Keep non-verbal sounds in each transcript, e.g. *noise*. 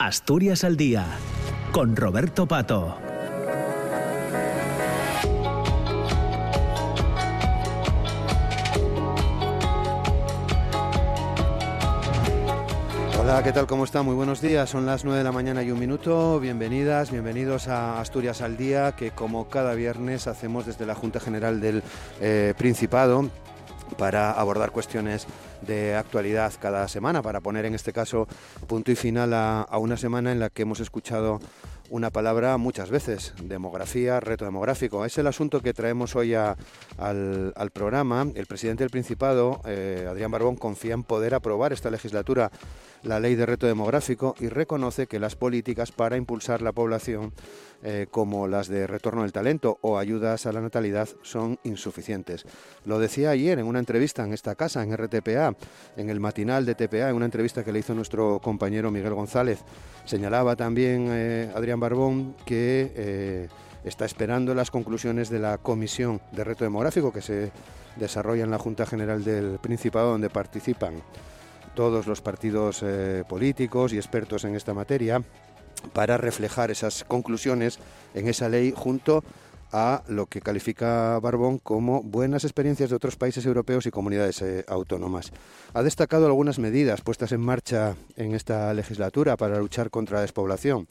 Asturias al Día, con Roberto Pato. Hola, ¿qué tal? ¿Cómo está? Muy buenos días. Son las 9 de la mañana y un minuto. Bienvenidas, bienvenidos a Asturias al Día, que como cada viernes hacemos desde la Junta General del eh, Principado para abordar cuestiones de actualidad cada semana, para poner en este caso punto y final a, una semana en la que hemos escuchado una palabra muchas veces, demografía, reto demográfico. Es el asunto que traemos hoy al, programa. El presidente del Principado, eh, Adrián Barbón, confía en poder aprobar esta legislatura la ley de reto demográfico y reconoce que las políticas para impulsar la población eh, como las de retorno del talento o ayudas a la natalidad son insuficientes. Lo decía ayer en una entrevista en esta casa, en RTPA, en el matinal de TPA, en una entrevista que le hizo nuestro compañero Miguel González. Señalaba también eh, Adrián Barbón que eh, está esperando las conclusiones de la Comisión de Reto Demográfico que se desarrolla en la Junta General del Principado, donde participan todos los partidos políticos y expertos en esta materia para reflejar esas conclusiones en esa ley junto a lo que califica Barbón como buenas experiencias de otros países europeos y comunidades eh, autónomas. Ha destacado algunas medidas puestas en marcha en esta legislatura para luchar contra la despoblación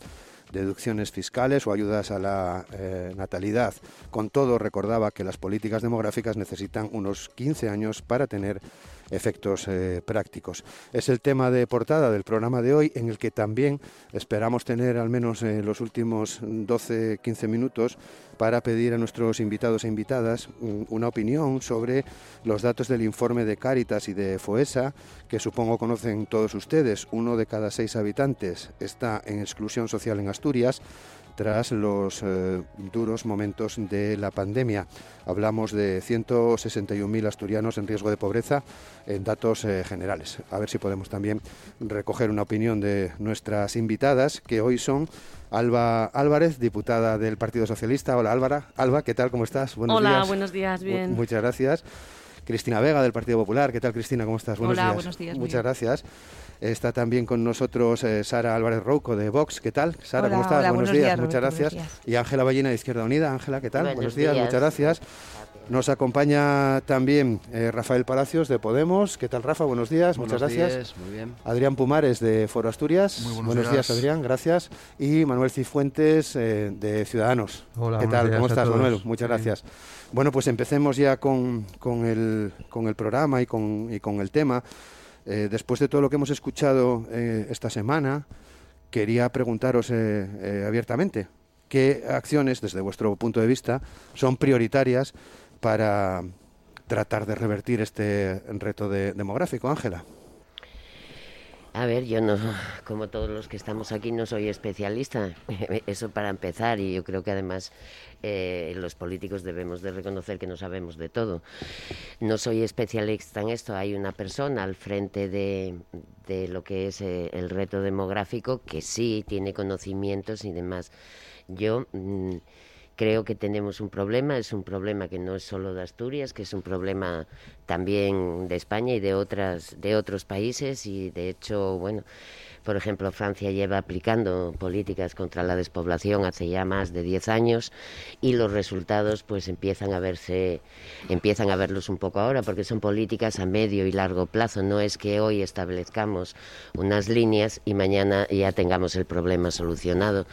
deducciones fiscales o ayudas a la eh, natalidad. Con todo, recordaba que las políticas demográficas necesitan unos 15 años para tener efectos eh, prácticos. Es el tema de portada del programa de hoy en el que también esperamos tener al menos en los últimos 12-15 minutos para pedir a nuestros invitados e invitadas mm, una opinión sobre los datos del informe de Cáritas y de FOESA, que supongo conocen todos ustedes. Uno de cada seis habitantes está en exclusión social en Asturias tras los eh, duros momentos de la pandemia. Hablamos de 161.000 asturianos en riesgo de pobreza en datos eh, generales. A ver si podemos también recoger una opinión de nuestras invitadas, que hoy son Alba Álvarez, diputada del Partido Socialista. Hola Álvara. Alba, ¿qué tal? ¿Cómo estás? Buenos Hola, buenos días, bien. muchas gracias. Cristina Vega del Partido Popular. ¿Qué tal, Cristina? ¿Cómo estás? Buenos Hola, buenos días. Muchas gracias. Está también con nosotros eh, Sara Álvarez Rouco de Vox. ¿Qué tal? Sara, ¿cómo estás? buenos, días, muchas gracias. Y Ángela Ballina de Izquierda Unida. Ángela, ¿qué tal? Buenos, días, muchas gracias. Nos acompaña también eh, Rafael Palacios de Podemos. ¿Qué tal, Rafa? Buenos días, muchas gracias. muy bien. Adrián Pumares de Foro Asturias. Muy buenos, días. Adrián, gracias. Y Manuel Cifuentes eh, de Ciudadanos. Hola, ¿Qué tal? ¿Cómo estás, Manuel? Muchas gracias. Bueno, pues empecemos ya con, con, el, con el programa y con, y con el tema. Eh, después de todo lo que hemos escuchado eh, esta semana, quería preguntaros eh, abiertamente qué acciones, desde vuestro punto de vista, son prioritarias para tratar de revertir este reto demográfico. Ángela. A ver, yo no, *sighs* como todos los que estamos aquí, no soy especialista. *laughs* Eso para empezar, y yo creo que además eh, los políticos debemos de reconocer que no sabemos de todo. No soy especialista en esto. Hay una persona al frente de, de lo que es eh, el reto demográfico que sí tiene conocimientos y demás. Yo. Mm, creo que tenemos un problema, es un problema que no es solo de Asturias, que es un problema también de España y de otras de otros países y de hecho, bueno, por ejemplo, Francia lleva aplicando políticas contra la despoblación hace ya más de 10 años y los resultados pues empiezan a verse empiezan a verlos un poco ahora porque son políticas a medio y largo plazo, no es que hoy establezcamos unas líneas y mañana ya tengamos el problema solucionado.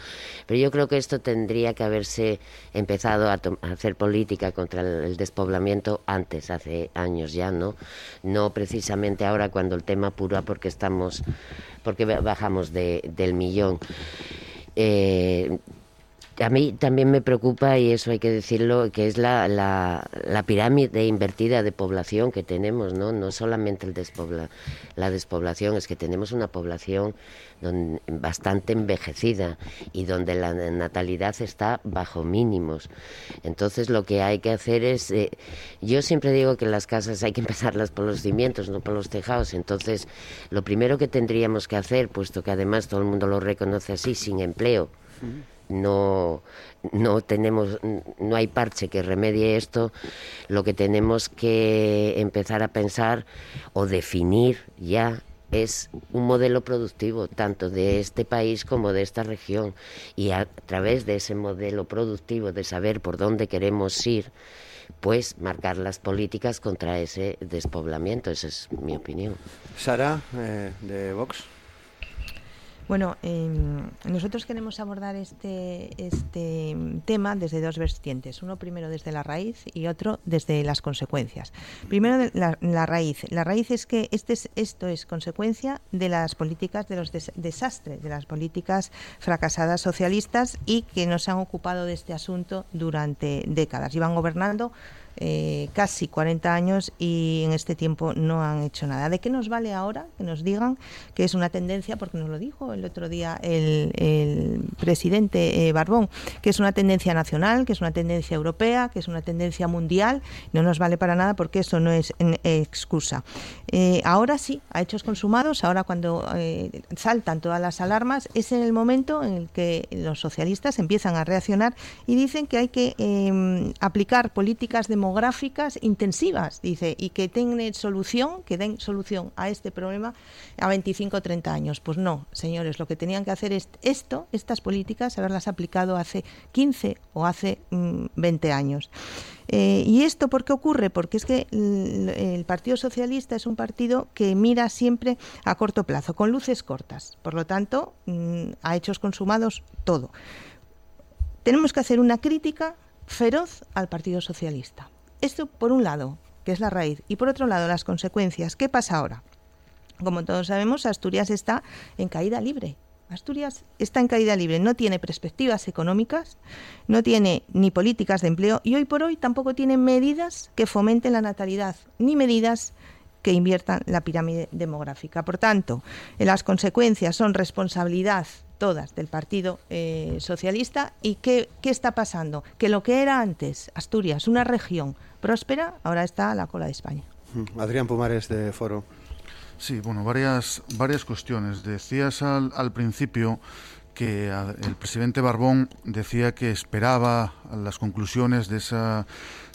Pero yo creo que esto tendría que haberse empezado a, hacer política contra el, despoblamiento antes, hace años ya, ¿no? No precisamente ahora cuando el tema pura porque estamos porque bajamos de, del millón. Eh, a mí también me preocupa, y eso hay que decirlo, que es la, la, la pirámide invertida de población que tenemos, ¿no? No solamente el despobla, la despoblación, es que tenemos una población bastante envejecida y donde la natalidad está bajo mínimos. Entonces lo que hay que hacer es, eh, yo siempre digo que las casas hay que empezarlas por los cimientos, no por los tejados. Entonces lo primero que tendríamos que hacer, puesto que además todo el mundo lo reconoce así, sin empleo, no, no tenemos, no hay parche que remedie esto, lo que tenemos que empezar a pensar o definir ya es un modelo productivo tanto de este país como de esta región y a través de ese modelo productivo de saber por dónde queremos ir, pues marcar las políticas contra ese despoblamiento. Esa es mi opinión. Sara, eh, de Vox. Bueno, em, nosotros queremos abordar este, este tema desde dos vertientes. Uno primero desde la raíz y otro desde las consecuencias. Primero la, la raíz. La raíz es que este es, esto es consecuencia de las políticas de los desastres, de las políticas fracasadas socialistas y que no se han ocupado de este asunto durante décadas. Iban gobernando eh, casi 40 años y en este tiempo no han hecho nada. ¿De qué nos vale ahora que nos digan que es una tendencia, porque nos lo dijo el otro día el, presidente eh, Barbón, que es una tendencia nacional, que es una tendencia europea, que es una tendencia mundial? No nos vale para nada porque eso no es excusa. Eh, ahora sí, a hechos consumados, ahora cuando saltan todas las alarmas, es en el momento en el que los socialistas empiezan a reaccionar y dicen que hay que em, aplicar políticas de demográficas intensivas, dice, y que tengan solución, que den solución a este problema a 25 o 30 años. Pues no, señores, lo que tenían que hacer es esto, estas políticas, haberlas aplicado hace 15 o hace 20 mm, años. Eh, ¿Y esto por qué ocurre? Porque es que el, Partido Socialista es un partido que mira siempre a corto plazo, con luces cortas. Por lo tanto, mm, a hechos consumados todo. Tenemos que hacer una crítica feroz al Partido Socialista. Esto por un lado, que es la raíz, y por otro lado las consecuencias. ¿Qué pasa ahora? Como todos sabemos, Asturias está en caída libre. Asturias está en caída libre, no tiene perspectivas económicas, no tiene ni políticas de empleo y hoy por hoy tampoco tiene medidas que fomenten la natalidad, ni medidas que inviertan la pirámide demográfica. Por tanto, las consecuencias son responsabilidad todas del Partido eh, Socialista. ¿Y qué, qué está pasando? Que lo que era antes Asturias, una región próspera, ahora está a la cola de España. Mm, Adrián Pumares de Foro. Sí, bueno, varias, varias cuestiones. Decías al, al principio que el presidente Barbón decía que esperaba las conclusiones de esa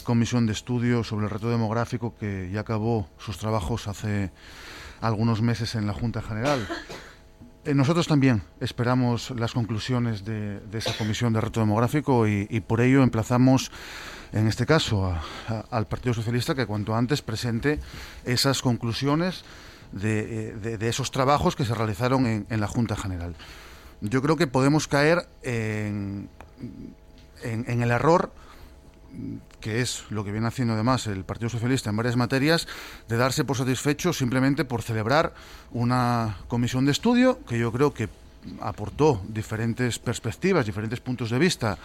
comisión de estudio sobre el reto demográfico que ya acabó sus trabajos hace algunos meses en la Junta General. Eh, nosotros también esperamos las conclusiones de, esa comisión de reto demográfico y, por ello emplazamos, en este caso, al Partido Socialista que cuanto antes presente esas conclusiones de, eh, esos trabajos que se realizaron en, la Junta General. Yo creo que podemos caer en, en el error que es lo que viene haciendo además el Partido Socialista en varias materias, de darse por satisfecho simplemente por celebrar una comisión de estudio que yo creo que aportó diferentes perspectivas, diferentes puntos de vista.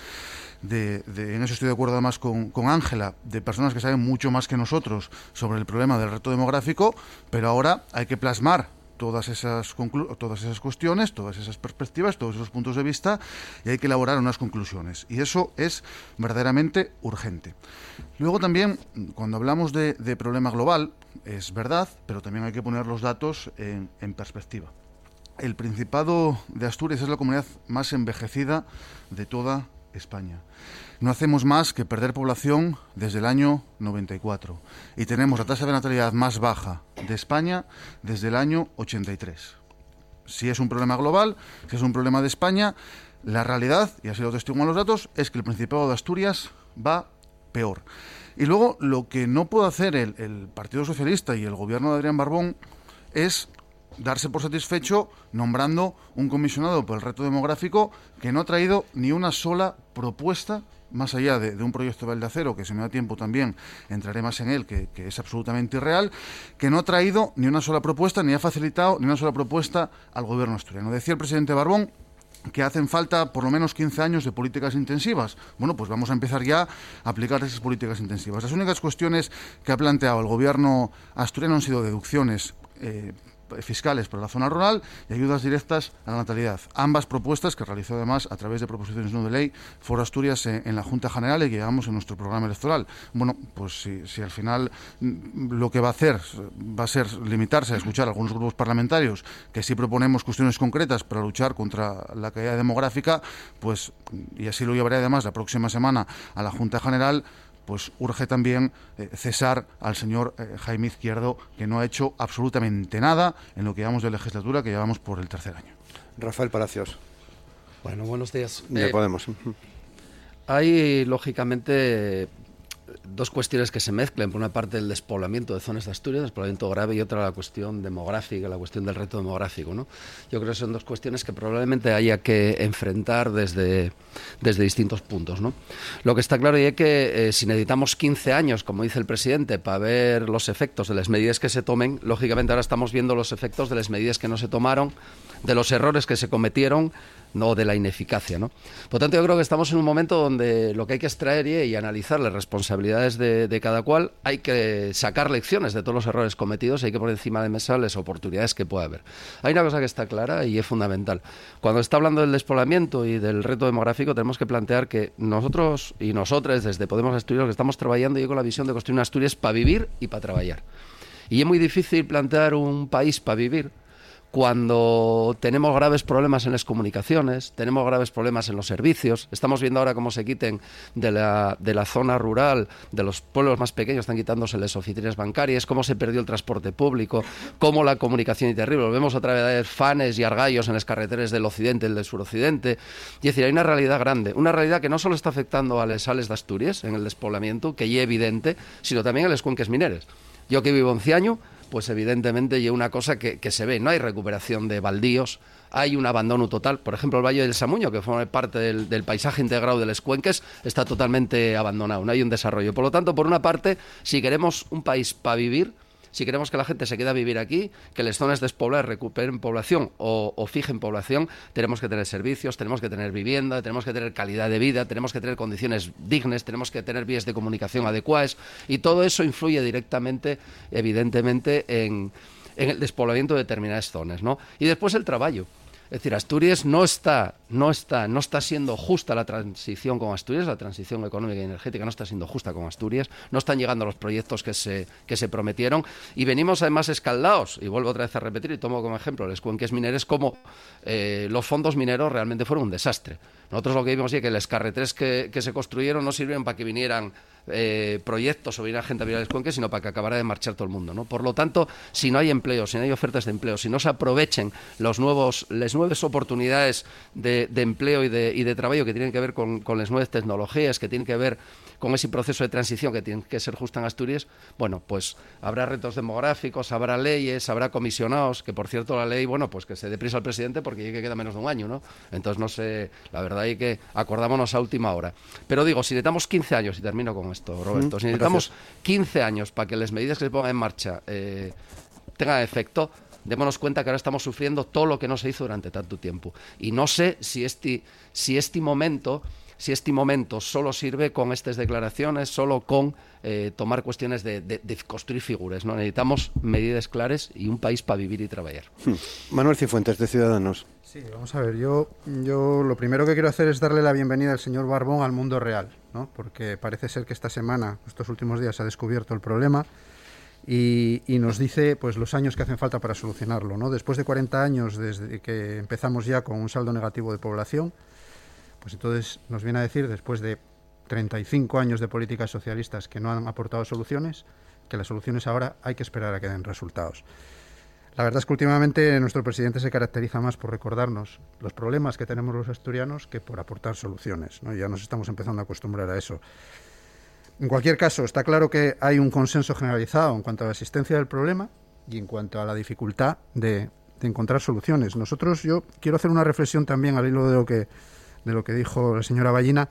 De, en eso estoy de acuerdo además con Ángela, de personas que saben mucho más que nosotros sobre el problema del reto demográfico, pero ahora hay que plasmar todas esas, todas esas cuestiones, todas esas perspectivas, todos esos puntos de vista y hay que elaborar unas conclusiones. Y eso es verdaderamente urgente. Luego también, cuando hablamos de, problema global, es verdad, pero también hay que poner los datos en, en perspectiva. El Principado de Asturias es la comunidad más envejecida de toda España no hacemos más que perder población desde el año 94 y tenemos la tasa de natalidad más baja de España desde el año 83. Si es un problema global, si es un problema de España, la realidad, y así lo testiguan los datos, es que el Principado de Asturias va peor. Y luego lo que no puede hacer el, el Partido Socialista y el gobierno de Adrián Barbón es darse por satisfecho nombrando un comisionado por el reto demográfico que no ha traído ni una sola propuesta más allá de, un proyecto de acero, que si me da tiempo también entraré más en él, que, es absolutamente irreal, que no ha traído ni una sola propuesta, ni ha facilitado ni una sola propuesta al gobierno asturiano. Decía el presidente Barbón que hacen falta por lo menos 15 años de políticas intensivas. Bueno, pues vamos a empezar ya a aplicar esas políticas intensivas. Las únicas cuestiones que ha planteado el gobierno asturiano han sido deducciones eh, fiscales para la zona rural y ayudas directas a la natalidad. Ambas propuestas que realizó además a través de proposiciones no de ley Foro Asturias en, la Junta General y que llevamos en nuestro programa electoral. Bueno, pues si, al final mm, lo que va a hacer va a ser limitarse a escuchar a algunos grupos parlamentarios que sí proponemos cuestiones concretas para luchar contra la caída demográfica, pues y así lo llevaré además la próxima semana a la Junta General, pues urge también eh, cesar al señor eh, Jaime Izquierdo, que no ha hecho absolutamente nada en lo que llevamos de legislatura, que llevamos por el tercer año. Rafael Palacios. Bueno, buenos días. Ya podemos. Hay, lógicamente, dos cuestiones que se mezclan. Por una parte, el despoblamiento de zonas de Asturias, despoblamiento grave, y otra la cuestión demográfica, la cuestión del reto demográfico. ¿no? Yo creo que son dos cuestiones que probablemente haya que enfrentar desde, desde distintos puntos. ¿no? Lo que está claro es que eh, si necesitamos 15 años, como dice el presidente, para ver los efectos de las medidas que se tomen, lógicamente ahora estamos viendo los efectos de las medidas que no se tomaron, de los errores que se cometieron no de la ineficacia. ¿no? Por tanto, yo creo que estamos en un momento donde lo que hay que extraer y, analizar las responsabilidades de, cada cual, hay que sacar lecciones de todos los errores cometidos y hay que poner encima de mesa las oportunidades que pueda haber. Hay una cosa que está clara y es fundamental. Cuando está hablando del despoblamiento y del reto demográfico, tenemos que plantear que nosotros y nosotras desde Podemos Asturias que estamos trabajando y con la visión de construir una Asturias para vivir y para trabajar. Y es muy difícil plantear un país para vivir cuando tenemos graves problemas en las comunicaciones, tenemos graves problemas en los servicios. Estamos viendo ahora cómo se quiten de la, de la zona rural, de los pueblos más pequeños, están quitándose las oficinas bancarias, cómo se perdió el transporte público, cómo la comunicación es terrible. Vemos otra vez fanes y argallos en las carreteras del occidente y del suroccidente. Es decir, hay una realidad grande, una realidad que no solo está afectando a las sales de Asturias en el despoblamiento, que ya es evidente, sino también a las cuenques mineras. Yo que vivo en Ciaño, pues evidentemente hay una cosa que, se ve, no hay recuperación de baldíos, hay un abandono total. Por ejemplo, el Valle del Samuño, que forma parte del, del, paisaje integrado de los cuenques, está totalmente abandonado, no hay un desarrollo. Por lo tanto, por una parte, si queremos un país para vivir, si queremos que la gente se quede a vivir aquí, que las zonas despobladas recuperen población o, fijen población, tenemos que tener servicios, tenemos que tener vivienda, tenemos que tener calidad de vida, tenemos que tener condiciones dignas, tenemos que tener vías de comunicación adecuadas y todo eso influye directamente, evidentemente, en, en el despoblamiento de determinadas zonas. ¿no? Y después el trabajo. Es decir, Asturias no está, no está, no está siendo justa la transición con Asturias, la transición económica y energética no está siendo justa con Asturias, no están llegando los proyectos que se, que se prometieron y venimos además escaldados, y vuelvo otra vez a repetir y tomo como ejemplo los cuenques mineros, como eh, los fondos mineros realmente fueron un desastre. Nosotros lo que vimos es que las carreteras que, que se construyeron no sirvieron para que vinieran eh, proyectos o venir a gente a el cuenque, sino para que acabara de marchar todo el mundo. ¿no? Por lo tanto, si no hay empleo, si no hay ofertas de empleo, si no se aprovechen los nuevos, las nuevas oportunidades de, empleo y de, y de, trabajo que tienen que ver con las nuevas tecnologías, que tienen que ver con ese proceso de transición que tiene que ser justo en Asturias, bueno, pues habrá retos demográficos, habrá leyes, habrá comisionados, que por cierto la ley, bueno, pues que se deprisa al presidente porque ya que queda menos de un año, ¿no? Entonces no sé, la verdad hay que acordámonos a última hora. Pero digo, si necesitamos 15 años, y termino con esto, Roberto, si necesitamos 15 años para que las medidas que se pongan en marcha eh, tengan efecto, démonos cuenta que ahora estamos sufriendo todo lo que no se hizo durante tanto tiempo. Y no sé si este, si este momento si este momento solo sirve con estas declaraciones, solo con eh, tomar cuestiones de, construir figuras. ¿no? Necesitamos medidas claras y un país para vivir y trabajar. Hmm. Manuel Cifuentes, de Ciudadanos. Sí, vamos a ver, yo, yo lo primero que quiero hacer es darle la bienvenida al señor Barbón al mundo real, ¿no? porque parece ser que esta semana, estos últimos días, ha descubierto el problema. Y, y, nos dice pues los años que hacen falta para solucionarlo. ¿no? Después de 40 años desde que empezamos ya con un saldo negativo de población, pues entonces nos viene a decir, después de 35 años de políticas socialistas que no han aportado soluciones, que las soluciones ahora hay que esperar a que den resultados. La verdad es que últimamente nuestro presidente se caracteriza más por recordarnos los problemas que tenemos los asturianos que por aportar soluciones. ¿no? Ya nos estamos empezando a acostumbrar a eso. En cualquier caso, está claro que hay un consenso generalizado en cuanto a la existencia del problema y en cuanto a la dificultad de, de encontrar soluciones. Nosotros, yo quiero hacer una reflexión también al hilo de lo que de lo que dijo la señora Ballina.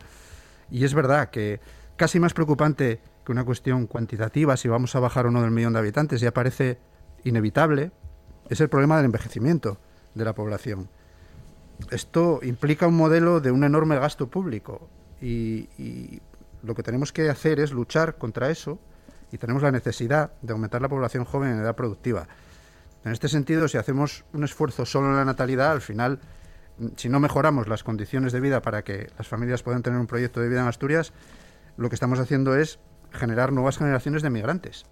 Y es verdad que casi más preocupante que una cuestión cuantitativa, si vamos a bajar o del millón de habitantes, ya parece inevitable, es el problema del envejecimiento de la población. Esto implica un modelo de un enorme gasto público y, y lo que tenemos que hacer es luchar contra eso y tenemos la necesidad de aumentar la población joven en edad productiva. En este sentido, si hacemos un esfuerzo solo en la natalidad, al final si no mejoramos las condiciones de vida para que las familias puedan tener un proyecto de vida en Asturias, lo que estamos haciendo es generar nuevas generaciones de migrantes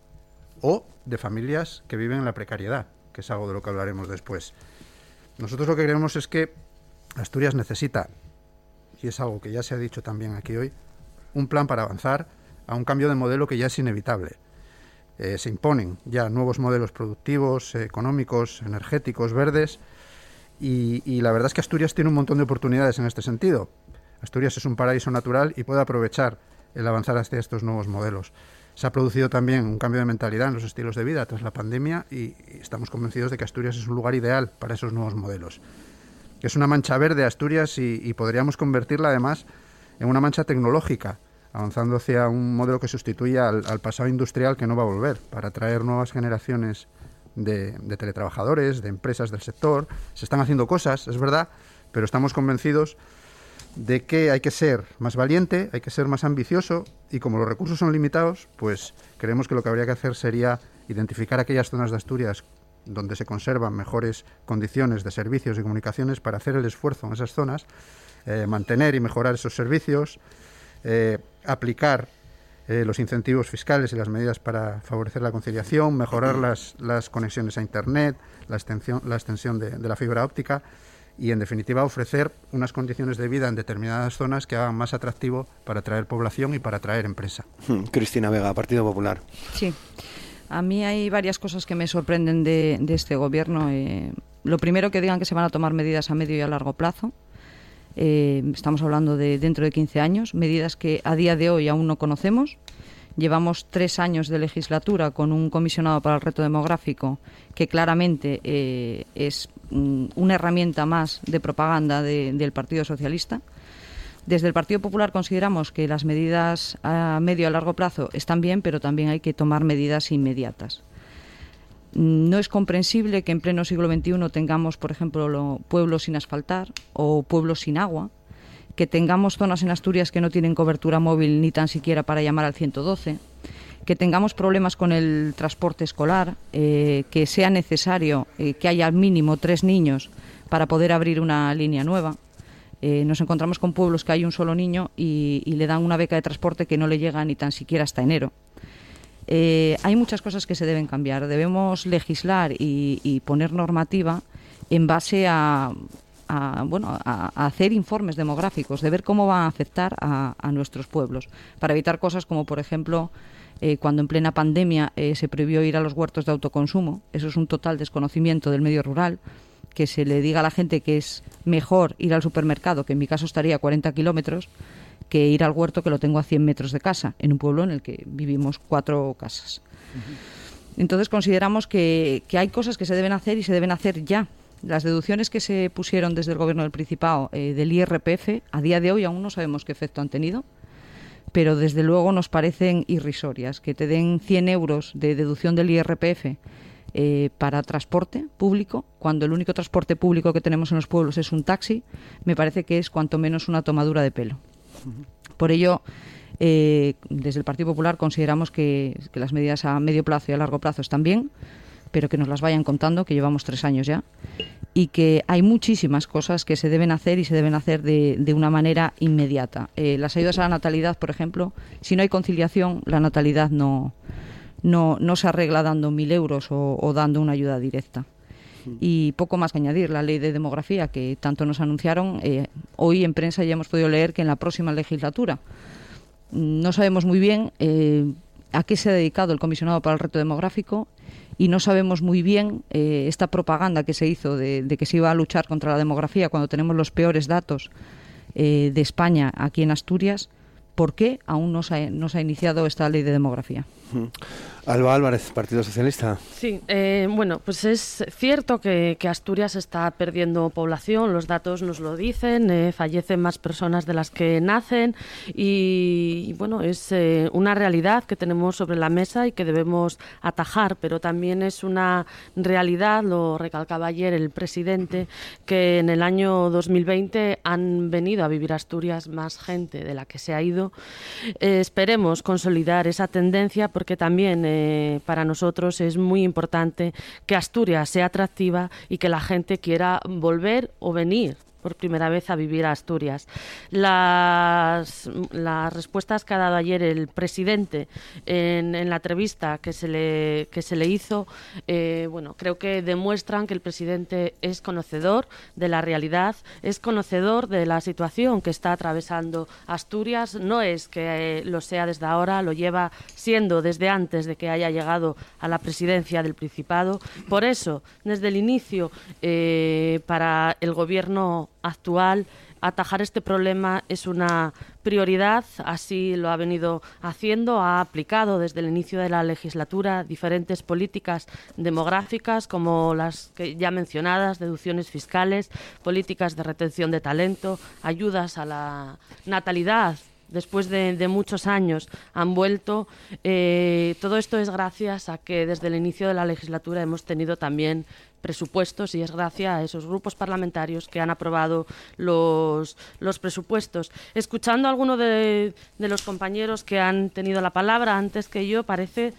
o de familias que viven en la precariedad, que es algo de lo que hablaremos después. Nosotros lo que creemos es que Asturias necesita, y es algo que ya se ha dicho también aquí hoy, un plan para avanzar a un cambio de modelo que ya es inevitable. Eh, se imponen ya nuevos modelos productivos, económicos, energéticos, verdes, y, la verdad es que Asturias tiene un montón de oportunidades en este sentido. Asturias es un paraíso natural y puede aprovechar el avanzar hacia estos nuevos modelos. Se ha producido también un cambio de mentalidad en los estilos de vida tras la pandemia y estamos convencidos de que Asturias es un lugar ideal para esos nuevos modelos. Es una mancha verde Asturias y, podríamos convertirla además en una mancha tecnológica, avanzando hacia un modelo que sustituya al, pasado industrial que no va a volver, para atraer nuevas generaciones de, de teletrabajadores, de empresas del sector. Se están haciendo cosas, es verdad, pero estamos convencidos de que hay que ser más valiente, hay que ser más ambicioso y como los recursos son limitados, pues creemos que lo que habría que hacer sería identificar aquellas zonas de Asturias donde se conservan mejores condiciones de servicios y comunicaciones para hacer el esfuerzo en esas zonas, eh, mantener y mejorar esos servicios, eh, aplicar eh, los incentivos fiscales y las medidas para favorecer la conciliación, mejorar las, las conexiones a Internet, la extensión, la extensión de, de la fibra óptica y, en definitiva, ofrecer unas condiciones de vida en determinadas zonas que hagan más atractivo para atraer población y para atraer empresa. Hmm, Cristina Vega, Partido Popular. Sí. A mí hay varias cosas que me sorprenden de, este gobierno. Eh, lo primero que digan que se van a tomar medidas a medio y a largo plazo. Eh, estamos hablando de dentro de 15 años, medidas que a día de hoy aún no conocemos. Llevamos tres años de legislatura con un comisionado para el reto demográfico que claramente eh, es Mm, una herramienta más de propaganda del Partido Socialista. Desde el Partido Popular consideramos que las medidas a medio y a largo plazo están bien, pero también hay que tomar medidas inmediatas. No es comprensible que en pleno siglo XXI tengamos, por ejemplo, pueblos sin asfaltar o pueblos sin agua, que tengamos zonas en Asturias que no tienen cobertura móvil ni tan siquiera para llamar al 112, que tengamos problemas con el transporte escolar, eh, que sea necesario eh, que haya al mínimo tres niños para poder abrir una línea nueva. Eh, nos encontramos con pueblos que hay un solo niño y, le dan una beca de transporte que no le llega ni tan siquiera hasta enero. Hay muchas cosas que se deben cambiar. Debemos legislar y, poner normativa en base a, bueno, a, hacer informes demográficos, de ver cómo va a afectar a, a, nuestros pueblos, para evitar cosas como, por ejemplo, eh, cuando en plena pandemia eh, se prohibió ir a los huertos de autoconsumo. Eso es un total desconocimiento del medio rural. Que se le diga a la gente que es mejor ir al supermercado, que en mi caso estaría a 40 kilómetros, que ir al huerto que lo tengo a 100 metros de casa, en un pueblo en el que vivimos cuatro casas. Entonces consideramos que, hay cosas que se deben hacer y se deben hacer ya. Las deducciones que se pusieron desde el Gobierno del Principado eh, del IRPF, a día de hoy aún no sabemos qué efecto han tenido pero desde luego nos parecen irrisorias. Que te den 100 euros de deducción del IRPF eh, para transporte público, cuando el único transporte público que tenemos en los pueblos es un taxi, me parece que es cuanto menos una tomadura de pelo. Por ello, eh, desde el Partido Popular consideramos que, las medidas a medio plazo y a largo plazo están bien, pero que nos las vayan contando, que llevamos tres años ya, y que hay muchísimas cosas que se deben hacer y se deben hacer de, de una manera inmediata. Eh, las ayudas a la natalidad, por ejemplo, si no hay conciliación, la natalidad no, no, no se arregla dando mil euros o, dando una ayuda directa. Y poco más que añadir, la ley de demografía que tanto nos anunciaron, eh, hoy en prensa ya hemos podido leer que en la próxima legislatura no sabemos muy bien eh, a qué se ha dedicado el comisionado para el reto demográfico y no sabemos muy bien eh, esta propaganda que se hizo de, que se iba a luchar contra la demografía cuando tenemos los peores datos de España aquí en Asturias, ¿por qué aún no se ha iniciado esta ley de demografía? Alba Álvarez, Partido Socialista. Sí, eh, bueno, pues es cierto que, Asturias está perdiendo población, los datos nos lo dicen, eh, fallecen más personas de las que nacen y, bueno, es eh, una realidad que tenemos sobre la mesa y que debemos atajar, pero también es una realidad, lo recalcaba ayer el presidente, que en el año 2020 han venido a vivir Asturias más gente de la que se ha ido. esperemos consolidar esa tendencia porque también eh, para nosotros es muy importante que Asturias sea atractiva y que la gente quiera volver o venir por primera vez a vivir a Asturias. Las, las respuestas que ha dado ayer el presidente en, en la entrevista que se le, que se le hizo, eh, bueno, creo que demuestran que el presidente es conocedor de la realidad, es conocedor de la situación que está atravesando Asturias. No es que eh, lo sea desde ahora, lo lleva siendo desde antes de que haya llegado a la presidencia del Principado. Por eso, desde el inicio, eh, para el gobierno actual, atajar este problema es una prioridad, así lo ha venido haciendo, ha aplicado desde el inicio de la legislatura diferentes políticas demográficas como las que ya mencionadas, deducciones fiscales, políticas de retención de talento, ayudas a la natalidad después de, muchos años han vuelto. Eh, todo esto es gracias a que desde el inicio de la legislatura hemos tenido también presupuestos y es gracias a esos grupos parlamentarios que han aprobado los, los presupuestos. Escuchando a alguno de, de los compañeros que han tenido la palabra antes que yo, parece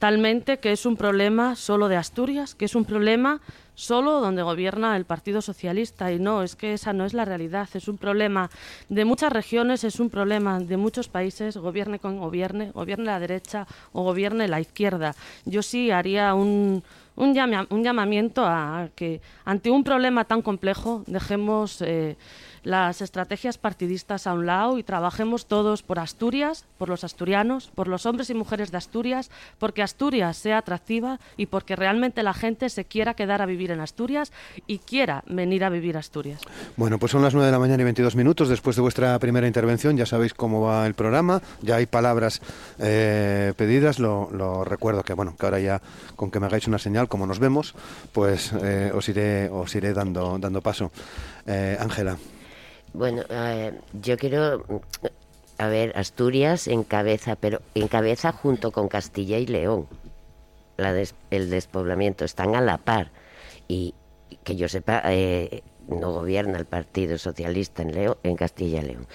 talmente que es un problema solo de Asturias, que es un problema solo donde gobierna el Partido Socialista y no, es que esa no es la realidad, es un problema de muchas regiones, es un problema de muchos países, gobierne con gobierne, gobierne la derecha o gobierne la izquierda. Yo sí haría un, un, un llamamiento a que ante un problema tan complejo dejemos eh, las estrategias partidistas a un lado y trabajemos todos por Asturias, por los asturianos, por los hombres y mujeres de Asturias, porque Asturias sea atractiva y porque realmente la gente se quiera quedar a vivir en Asturias y quiera venir a vivir a Asturias. Bueno, pues son las 9 de la mañana y 22 minutos después de vuestra primera intervención. Ya sabéis cómo va el programa, ya hay palabras eh, pedidas. Lo, recuerdo que, bueno, que ahora ya con que me hagáis una señal, como nos vemos, pues eh, os iré, os iré dando, dando paso. Ángela. Eh, bueno, eh, yo quiero, a ver, Asturias encabeza, pero encabeza junto con Castilla y León. La des, el despoblamiento están a la par y que yo sepa eh, no gobierna el Partido Socialista en, León, en Castilla y León.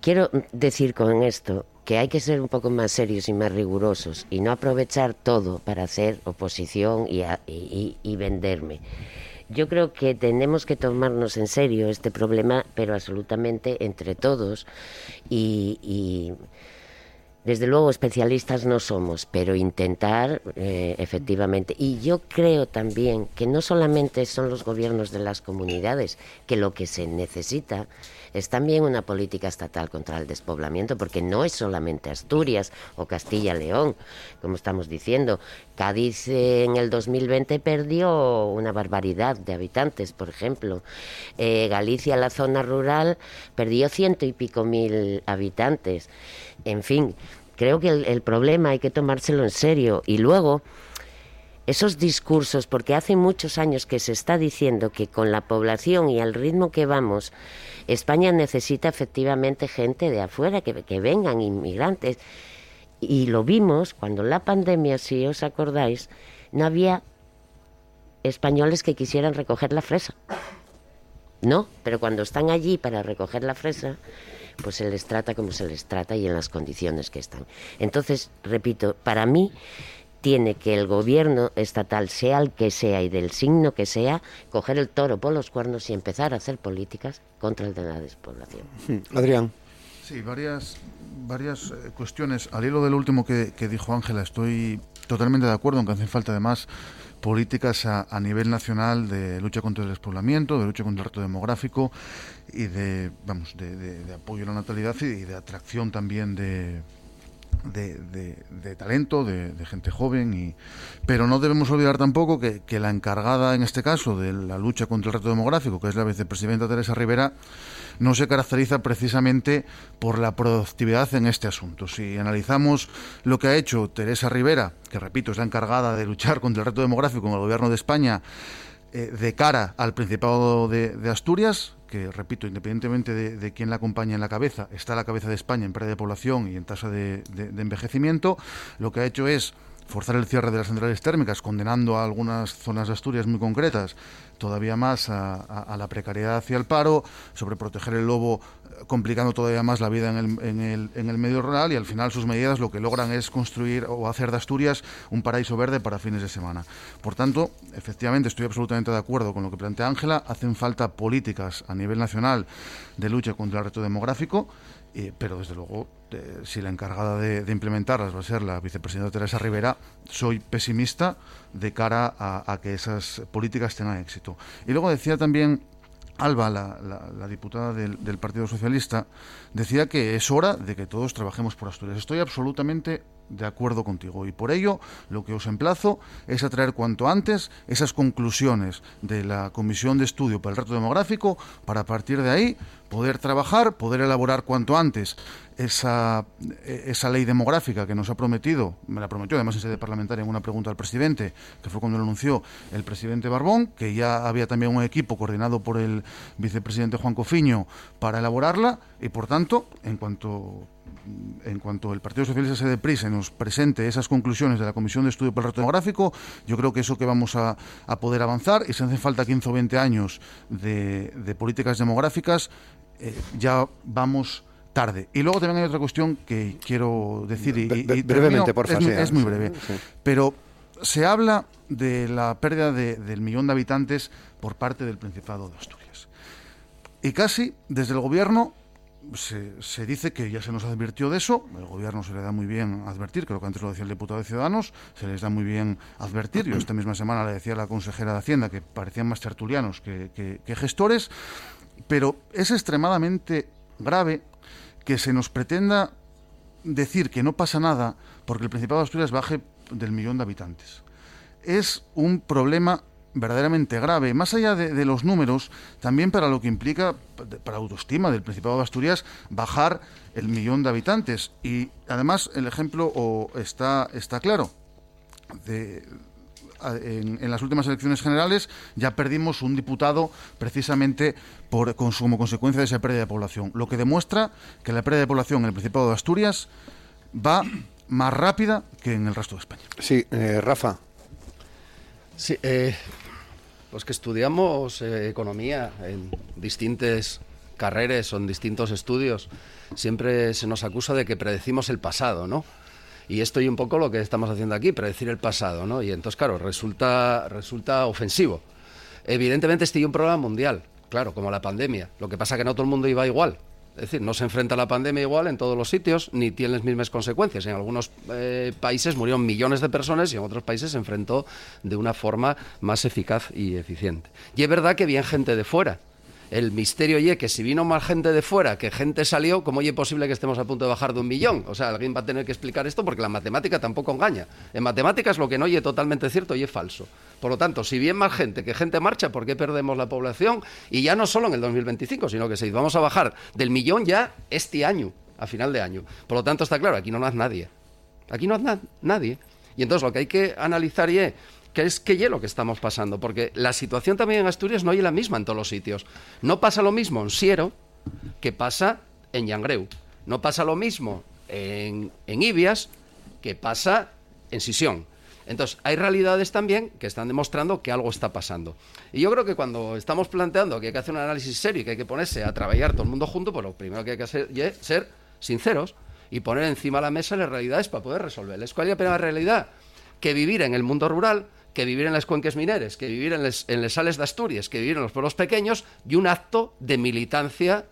Quiero decir con esto que hay que ser un poco más serios y más rigurosos y no aprovechar todo para hacer oposición y, a, y venderme. Yo creo que tenemos que tomarnos en serio este problema, pero absolutamente entre todos. Y, y desde luego especialistas no somos, pero intentar eh, efectivamente. Y yo creo también que no solamente son los gobiernos de las comunidades, que lo que se necesita es también una política estatal contra el despoblamiento, porque no es solamente Asturias o Castilla-León, como estamos diciendo. Cádiz eh, en el 2020 perdió una barbaridad de habitantes, por ejemplo. Eh, Galicia, la zona rural, perdió ciento y pico mil habitantes. En fin, creo que el, problema hay que tomárselo en serio. Y luego esos discursos, porque hace muchos años que se está diciendo que con la población y al ritmo que vamos, España necesita efectivamente gente de afuera, que, que vengan inmigrantes. Y lo vimos cuando la pandemia, si os acordáis, no había españoles que quisieran recoger la fresa. No, pero cuando están allí para recoger la fresa, pues se les trata como se les trata y en las condiciones que están. Entonces, repito, para mí tiene que el gobierno estatal, sea el que sea y del signo que sea, coger el toro por los cuernos y empezar a hacer políticas contra el de la despoblación. Adrián. Sí, varias, varias eh, cuestiones. Al hilo del último que, que dijo Ángela, estoy totalmente de acuerdo en que hacen falta además políticas a, a, nivel nacional de lucha contra el despoblamiento, de lucha contra el reto demográfico y de, vamos, de, de, de apoyo a la natalidad y de atracción también de, de, de, talento, de, gente joven, y, pero no debemos olvidar tampoco que, que, la encargada en este caso de la lucha contra el reto demográfico, que es la vicepresidenta Teresa Rivera, no se caracteriza precisamente por la productividad en este asunto. Si analizamos lo que ha hecho Teresa Rivera, que repito es la encargada de luchar contra el reto demográfico en el gobierno de España, eh, de cara al Principado de, de Asturias, que, repito, independientemente de, quién la acompaña en la cabeza, está la cabeza de España en pérdida de población y en tasa de, envejecimiento, lo que ha hecho es forzar el cierre de las centrales térmicas, condenando a algunas zonas de Asturias muy concretas todavía más a, la precariedad hacia el paro, sobre proteger el lobo, eh, complicando todavía más la vida en el, en, el, en el medio rural y al final sus medidas lo que logran es construir o hacer de Asturias un paraíso verde para fines de semana. Por tanto, efectivamente estoy absolutamente de acuerdo con lo que plantea Ángela, hacen falta políticas a nivel nacional de lucha contra el reto demográfico pero desde luego, si la encargada de, implementarlas va a ser la vicepresidenta Teresa Rivera, soy pesimista de cara a, que esas políticas tengan éxito. Y luego decía también Alba, la, diputada del, del, Partido Socialista, decía que es hora de que todos trabajemos por Asturias. Estoy absolutamente de acuerdo contigo. Y por ello lo que os emplazo es a traer cuanto antes esas conclusiones de la Comisión de Estudio para el Reto Demográfico para a partir de ahí poder trabajar, poder elaborar cuanto antes esa, esa ley demográfica que nos ha prometido, me la prometió además en sede parlamentaria en una pregunta al presidente, que fue cuando lo anunció el presidente Barbón, que ya había también un equipo coordinado por el vicepresidente Juan Cofiño para elaborarla y por tanto, en cuanto en cuanto el Partido Socialista se deprisa y nos presente esas conclusiones de la Comisión de Estudio para el Reto Demográfico, yo creo que eso que vamos a, poder avanzar y si hace falta 15 o 20 años de, políticas demográficas, eh, ya vamos tarde. Y luego también hay otra cuestión que quiero decir. Y, brevemente, por favor. Es, muy breve. Pero se habla de la pérdida del millón de habitantes por parte del Principado de Asturias. Y casi desde el gobierno se, dice que ya se nos advirtió de eso, el gobierno se le da muy bien advertir, creo que antes lo decía el diputado de Ciudadanos, se les da muy bien advertir, yo esta misma semana le decía a la consejera de Hacienda que parecían más tertulianos que gestores, pero es extremadamente grave que se nos pretenda decir que no pasa nada porque el Principado de Asturias baje del millón de habitantes. Es un problema verdaderamente grave, más allá de, los números, también para lo que implica, para autoestima del Principado de Asturias, bajar el millón de habitantes. Y además el ejemplo está, está claro. De, en, las últimas elecciones generales ya perdimos un diputado precisamente por, como consecuencia de esa pérdida de población, lo que demuestra que la pérdida de población en el Principado de Asturias va más rápida que en el resto de España. Sí, eh, Rafa. Sí, eh, los que estudiamos eh, economía en distintas carreras o en distintos estudios, siempre se nos acusa de que predecimos el pasado, ¿no? Y esto y un poco lo que estamos haciendo aquí, predecir el pasado, ¿no? Y entonces, claro, resulta, resulta ofensivo. Evidentemente este es un problema mundial, claro, como la pandemia. Lo que pasa es que no todo el mundo iba igual. Es decir, no se enfrenta la pandemia igual en todos los sitios, ni tiene las mismas consecuencias. En algunos eh, países murieron millones de personas y en otros países se enfrentó de una forma más eficaz y eficiente. Y es verdad que había gente de fuera, el misterio y que si vino más gente de fuera, que gente salió, ¿cómo es posible que estemos a punto de bajar de un millón? O sea, alguien va a tener que explicar esto porque la matemática tampoco engaña. En matemáticas lo que no oye totalmente cierto y es falso. Por lo tanto, si bien más gente que gente marcha, ¿por qué perdemos la población? Y ya no solo en el 2025, sino que si vamos a bajar del millón ya este año, a final de año. Por lo tanto, está claro, aquí no nadie. Aquí no nadie. Y entonces lo que hay que analizar y es que es que lo que estamos pasando, porque la situación también en Asturias no es la misma en todos los sitios. No pasa lo mismo en Siero que pasa en Yangreu. No pasa lo mismo en, en Ibias que pasa en Sisión. Entonces, hay realidades también que están demostrando que algo está pasando. Y yo creo que cuando estamos planteando que hay que hacer un análisis serio y que hay que ponerse a trabajar todo el mundo junto, pues lo primero que hay que hacer es ser sinceros y poner encima de la mesa las realidades para poder resolverles. ¿Cuál es la primera realidad? Que vivir en el mundo rural que vivir en las cuenques mineras, que vivir en las en sales de Asturias, que vivir en los pueblos pequeños, y un acto de militancia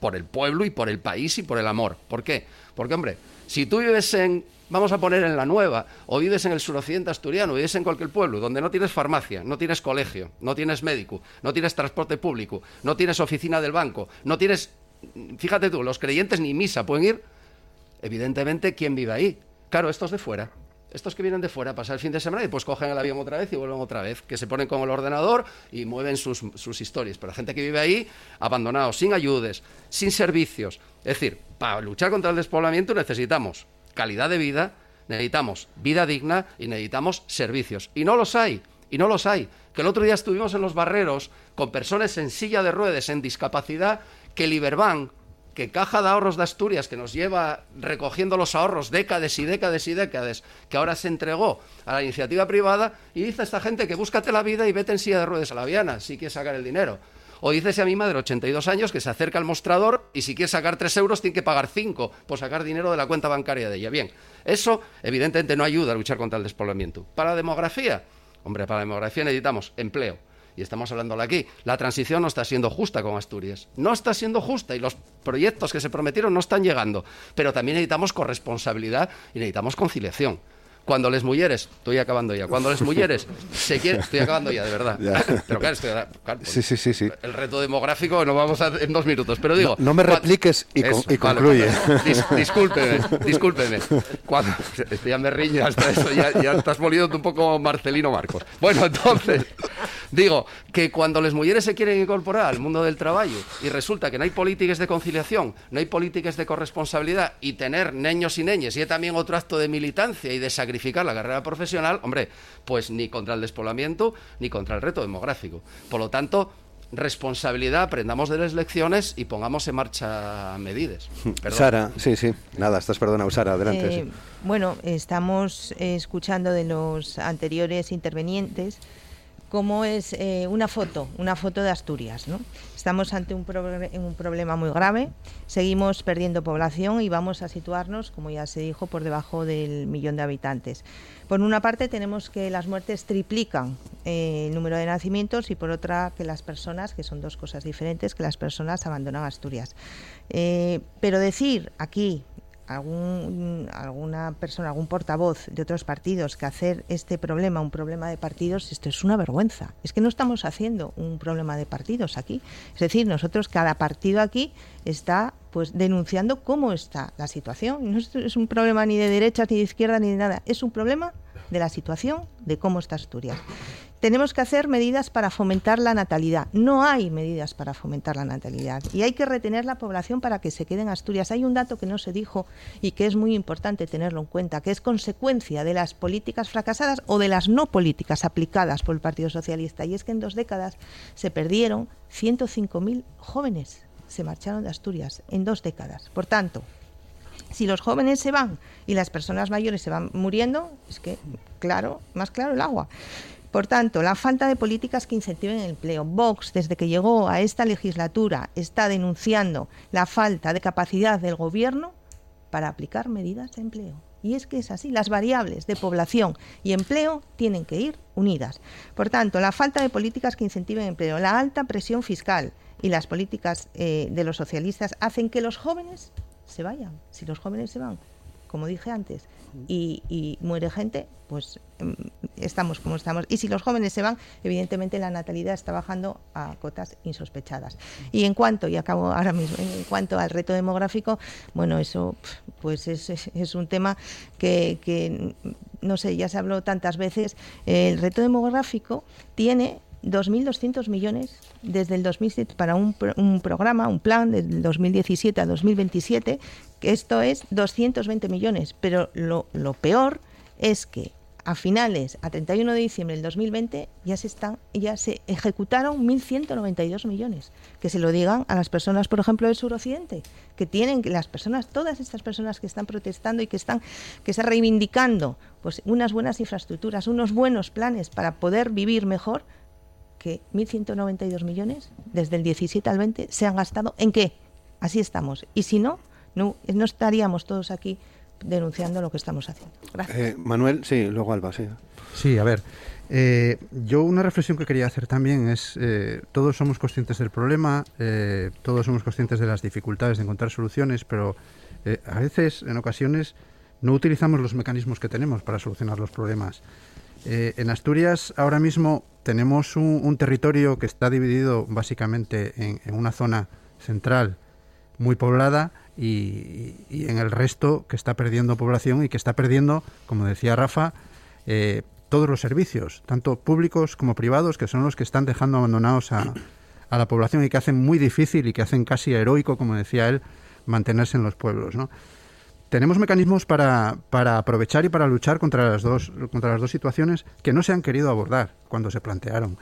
por el pueblo y por el país y por el amor. ¿Por qué? Porque, hombre, si tú vives en, vamos a poner en la nueva, o vives en el suroccidente asturiano, o vives en cualquier pueblo, donde no tienes farmacia, no tienes colegio, no tienes médico, no tienes transporte público, no tienes oficina del banco, no tienes, fíjate tú, los creyentes ni misa pueden ir, evidentemente, ¿quién vive ahí? Claro, estos de fuera estos que vienen de fuera a pasar el fin de semana y pues cogen el avión otra vez y vuelven otra vez, que se ponen con el ordenador y mueven sus, historias. Pero la gente que vive ahí, abandonado, sin ayudes, sin servicios. Es decir, para luchar contra el despoblamiento necesitamos calidad de vida, necesitamos vida digna y necesitamos servicios. Y no los hay, y no los hay. Que el otro día estuvimos en los barreros con personas en silla de ruedas, en discapacidad, que el Iberbank que Caja de Ahorros de Asturias, que nos lleva recogiendo los ahorros décadas y décadas y décadas, que ahora se entregó a la iniciativa privada, y dice a esta gente que búscate la vida y vete en silla de ruedas a la Viana, si quieres sacar el dinero. O dice a mi madre, 82 años, que se acerca al mostrador y si quiere sacar 3 euros tiene que pagar 5 por sacar dinero de la cuenta bancaria de ella. Bien, eso evidentemente no ayuda a luchar contra el despoblamiento. Para la demografía, hombre, para la demografía necesitamos empleo. Y estamos hablando aquí. La transición no está siendo justa con Asturias. No está siendo justa y los proyectos que se prometieron no están llegando. Pero también necesitamos corresponsabilidad y necesitamos conciliación cuando les mujeres, estoy acabando ya, cuando les *laughs* mujeres se quieren, estoy acabando ya, de verdad. *laughs* Pero claro, estoy, claro, sí, sí, sí, sí. El reto demográfico no vamos a en dos minutos, pero digo... No, me repliques y, concluye. discúlpeme, *laughs* discúlpeme. Cuando, ya me riñe hasta eso, ya, ya estás volviendo un poco Marcelino Marcos. Bueno, entonces, digo que cuando las mujeres se quieren incorporar al mundo del trabajo y resulta que no hay políticas de conciliación, no hay políticas de corresponsabilidad y tener niños y niñas, y es también otro acto de militancia y de sacrificio la carrera profesional, hombre, pues ni contra el despoblamiento ni contra el reto demográfico. Por lo tanto, responsabilidad, aprendamos de las lecciones y pongamos en marcha medidas. *laughs* Sara, sí, sí, nada, estás perdonado, Sara, adelante. Eh, bueno, estamos escuchando de los anteriores intervenientes cómo es eh, una foto, una foto de Asturias. Estamos ante un, un, problema muy grave, seguimos perdiendo población y vamos a situarnos, como ya se dijo, por debajo del millón de habitantes. Por una parte tenemos que las muertes triplican eh, el número de nacimientos y por otra que las personas, que son dos cosas diferentes, que las personas abandonan Asturias. Eh, pero decir aquí algún, alguna persona, algún portavoz de otros partidos que hacer este problema un problema de partidos, esto es una vergüenza. Es que no estamos haciendo un problema de partidos aquí. Es decir, nosotros, cada partido aquí está pues denunciando cómo está la situación. No es un problema ni de derecha, ni de izquierda, ni de nada. Es un problema de la situación de cómo está Asturias tenemos que hacer medidas para fomentar la natalidad. No hay medidas para fomentar la natalidad y hay que retener la población para que se quede en Asturias. Hay un dato que no se dijo y que es muy importante tenerlo en cuenta, que es consecuencia de las políticas fracasadas o de las no políticas aplicadas por el Partido Socialista. Y es que en dos décadas se perdieron 105.000 jóvenes, se marcharon de Asturias en dos décadas. Por tanto, si los jóvenes se van y las personas mayores se van muriendo, es que, claro, más claro el agua. Por tanto, la falta de políticas que incentiven el empleo. Vox, desde que llegó a esta legislatura, está denunciando la falta de capacidad del Gobierno para aplicar medidas de empleo. Y es que es así, las variables de población y empleo tienen que ir unidas. Por tanto, la falta de políticas que incentiven el empleo, la alta presión fiscal y las políticas eh, de los socialistas hacen que los jóvenes se vayan. Si los jóvenes se van, como dije antes, y, muere gente, pues em, estamos como estamos. Y si los jóvenes se van, evidentemente la natalidad está bajando a cotas insospechadas. Y en cuanto, y acabo ahora mismo, en cuanto al reto demográfico, bueno, eso pues es, es, un tema que, que, no sé, ya se habló tantas veces. El reto demográfico tiene 2.200 millones desde el 2007 para un, un, programa, un plan del 2017 a 2027, que esto es 220 millones. Pero lo, peor es que a finales, a 31 de diciembre del 2020, ya se, están, ya se ejecutaron 1.192 millones. Que se lo digan a las personas, por ejemplo, del suroccidente, que tienen, las personas, todas estas personas que están protestando y que están, que están reivindicando pues, unas buenas infraestructuras, unos buenos planes para poder vivir mejor, que 1.192 millones desde el 17 al 20 se han gastado en qué? Así estamos. Y si no, no, no estaríamos todos aquí denunciando lo que estamos haciendo. Gracias. Eh, Manuel, sí, luego Alba, sí. Sí, a ver. Eh, yo una reflexión que quería hacer también es, eh, todos somos conscientes del problema, todos somos conscientes de las dificultades de encontrar soluciones, pero a veces, en ocasiones, no utilizamos los mecanismos que tenemos para solucionar los problemas. En Asturias ahora mismo tenemos un, territorio que está dividido básicamente en, una zona central muy poblada y, en el resto que está perdiendo población y que está perdiendo, como decía Rafa, eh, todos los servicios, tanto públicos como privados, que son los que están dejando abandonados a, a, la población y que hacen muy difícil y que hacen casi heroico, como decía él, mantenerse en los pueblos. ¿no? Tenemos mecanismos para, para, aprovechar y para luchar contra las, dos, contra las dos situaciones que no se han querido abordar cuando se plantearon.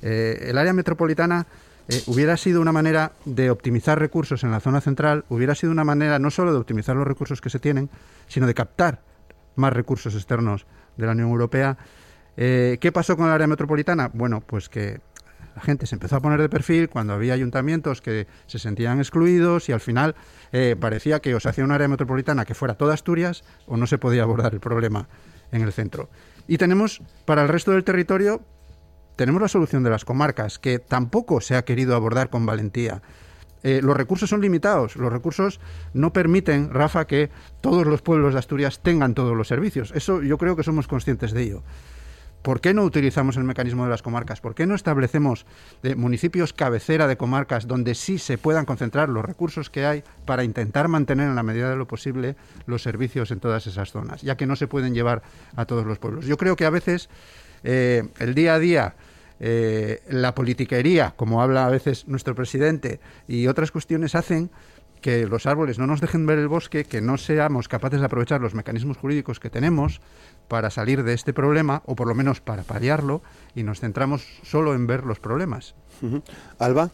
Eh, el área metropolitana eh, hubiera sido una manera de optimizar recursos en la zona central, hubiera sido una manera no solo de optimizar los recursos que se tienen, sino de captar más recursos externos de la Unión Europea. Eh, ¿Qué pasó con el área metropolitana? Bueno, pues que la gente se empezó a poner de perfil cuando había ayuntamientos que se sentían excluidos y al final eh, parecía que o se hacía un área metropolitana que fuera toda Asturias o no se podía abordar el problema en el centro. Y tenemos para el resto del territorio tenemos la solución de las comarcas, que tampoco se ha querido abordar con valentía. Eh, los recursos son limitados, los recursos no permiten, Rafa, que todos los pueblos de Asturias tengan todos los servicios. Eso yo creo que somos conscientes de ello. ¿Por qué no utilizamos el mecanismo de las comarcas? ¿Por qué no establecemos municipios cabecera de comarcas donde sí se puedan concentrar los recursos que hay para intentar mantener en la medida de lo posible los servicios en todas esas zonas, ya que no se pueden llevar a todos los pueblos? Yo creo que a veces eh, el día a día, eh, la politiquería, como habla a veces nuestro presidente, y otras cuestiones hacen que los árboles no nos dejen ver el bosque, que no seamos capaces de aprovechar los mecanismos jurídicos que tenemos para salir de este problema, o por lo menos para paliarlo, y nos centramos solo en ver los problemas. Alba.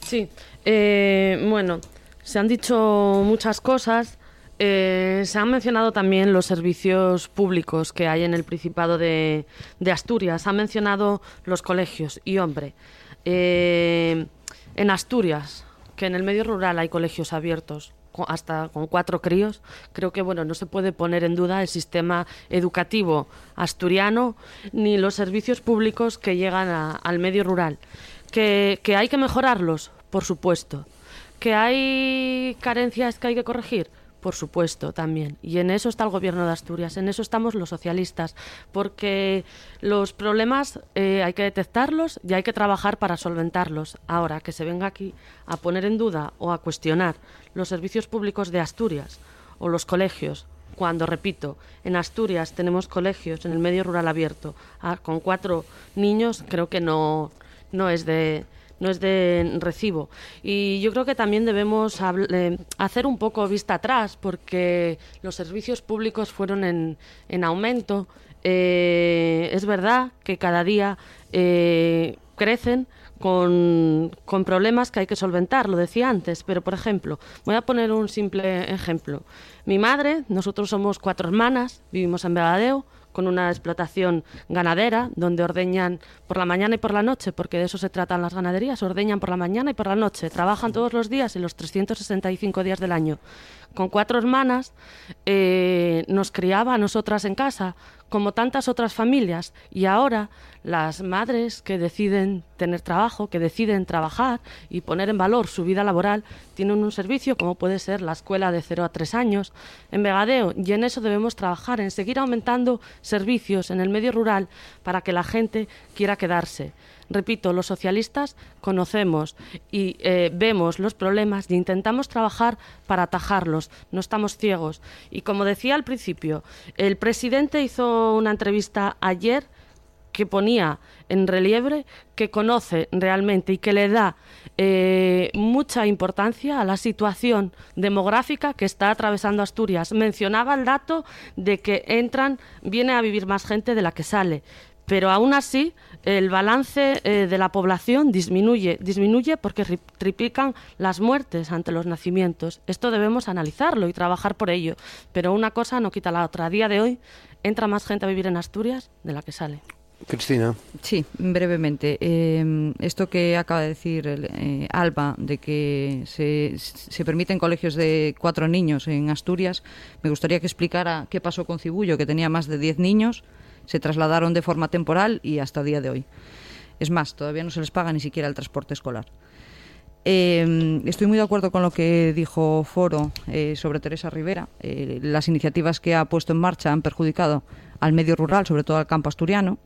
Sí, eh, bueno, se han dicho muchas cosas. Eh, se han mencionado también los servicios públicos que hay en el Principado de, Asturias. Se han mencionado los colegios. Y, hombre, eh, en Asturias, que en el medio rural hay colegios abiertos hasta con cuatro críos, creo que bueno no se puede poner en duda el sistema educativo asturiano ni los servicios públicos que llegan al medio rural. Que, que hay que mejorarlos, por supuesto. Que hay carencias que hay que corregir, por supuesto, también. Y en eso está el Gobierno de Asturias, en eso estamos los socialistas, porque los problemas eh, hay que detectarlos y hay que trabajar para solventarlos. Ahora, que se venga aquí a poner en duda o a cuestionar los servicios públicos de Asturias o los colegios, cuando, repito, en Asturias tenemos colegios en el medio rural abierto ah, con cuatro niños, creo que no, no es de no es de recibo. Y yo creo que también debemos eh, hacer un poco vista atrás, porque los servicios públicos fueron en, en aumento. Eh, es verdad que cada día eh, crecen con, con, problemas que hay que solventar, lo decía antes, pero por ejemplo, voy a poner un simple ejemplo. Mi madre, nosotros somos cuatro hermanas, vivimos en Vegadeo, con una explotación ganadera donde ordeñan por la mañana y por la noche, porque de eso se tratan las ganaderías, ordeñan por la mañana y por la noche, trabajan todos los días y los 365 días del año. Con cuatro hermanas eh, nos criaba a nosotras en casa, como tantas otras familias, y ahora las madres que deciden tener trabajo, que deciden trabajar y poner en valor su vida laboral, tienen un servicio como puede ser la escuela de 0 a 3 años en Vegadeo, y en eso debemos trabajar, en seguir aumentando servicios en el medio rural para que la gente quiera quedarse. Repito, los socialistas conocemos y eh, vemos los problemas y intentamos trabajar para atajarlos. No estamos ciegos. Y como decía al principio, el presidente hizo una entrevista ayer que ponía en relieve que conoce realmente y que le da eh, mucha importancia a la situación demográfica que está atravesando Asturias. Mencionaba el dato de que entran, viene a vivir más gente de la que sale pero aún así el balance eh, de la población disminuye, disminuye porque triplican las muertes ante los nacimientos. Esto debemos analizarlo y trabajar por ello, pero una cosa no quita la otra. A día de hoy entra más gente a vivir en Asturias de la que sale. Cristina. Sí, brevemente. Eh, esto que acaba de decir eh, Alba, de que se, se, permiten colegios de cuatro niños en Asturias, me gustaría que explicara qué pasó con Cibullo, que tenía más de diez niños se trasladaron de forma temporal y hasta día de hoy. Es más, todavía no se les paga ni siquiera el transporte escolar. Eh, estoy muy de acuerdo con lo que dijo Foro eh, sobre Teresa Rivera. Eh, las iniciativas que ha puesto en marcha han perjudicado al medio rural, sobre todo al campo asturiano.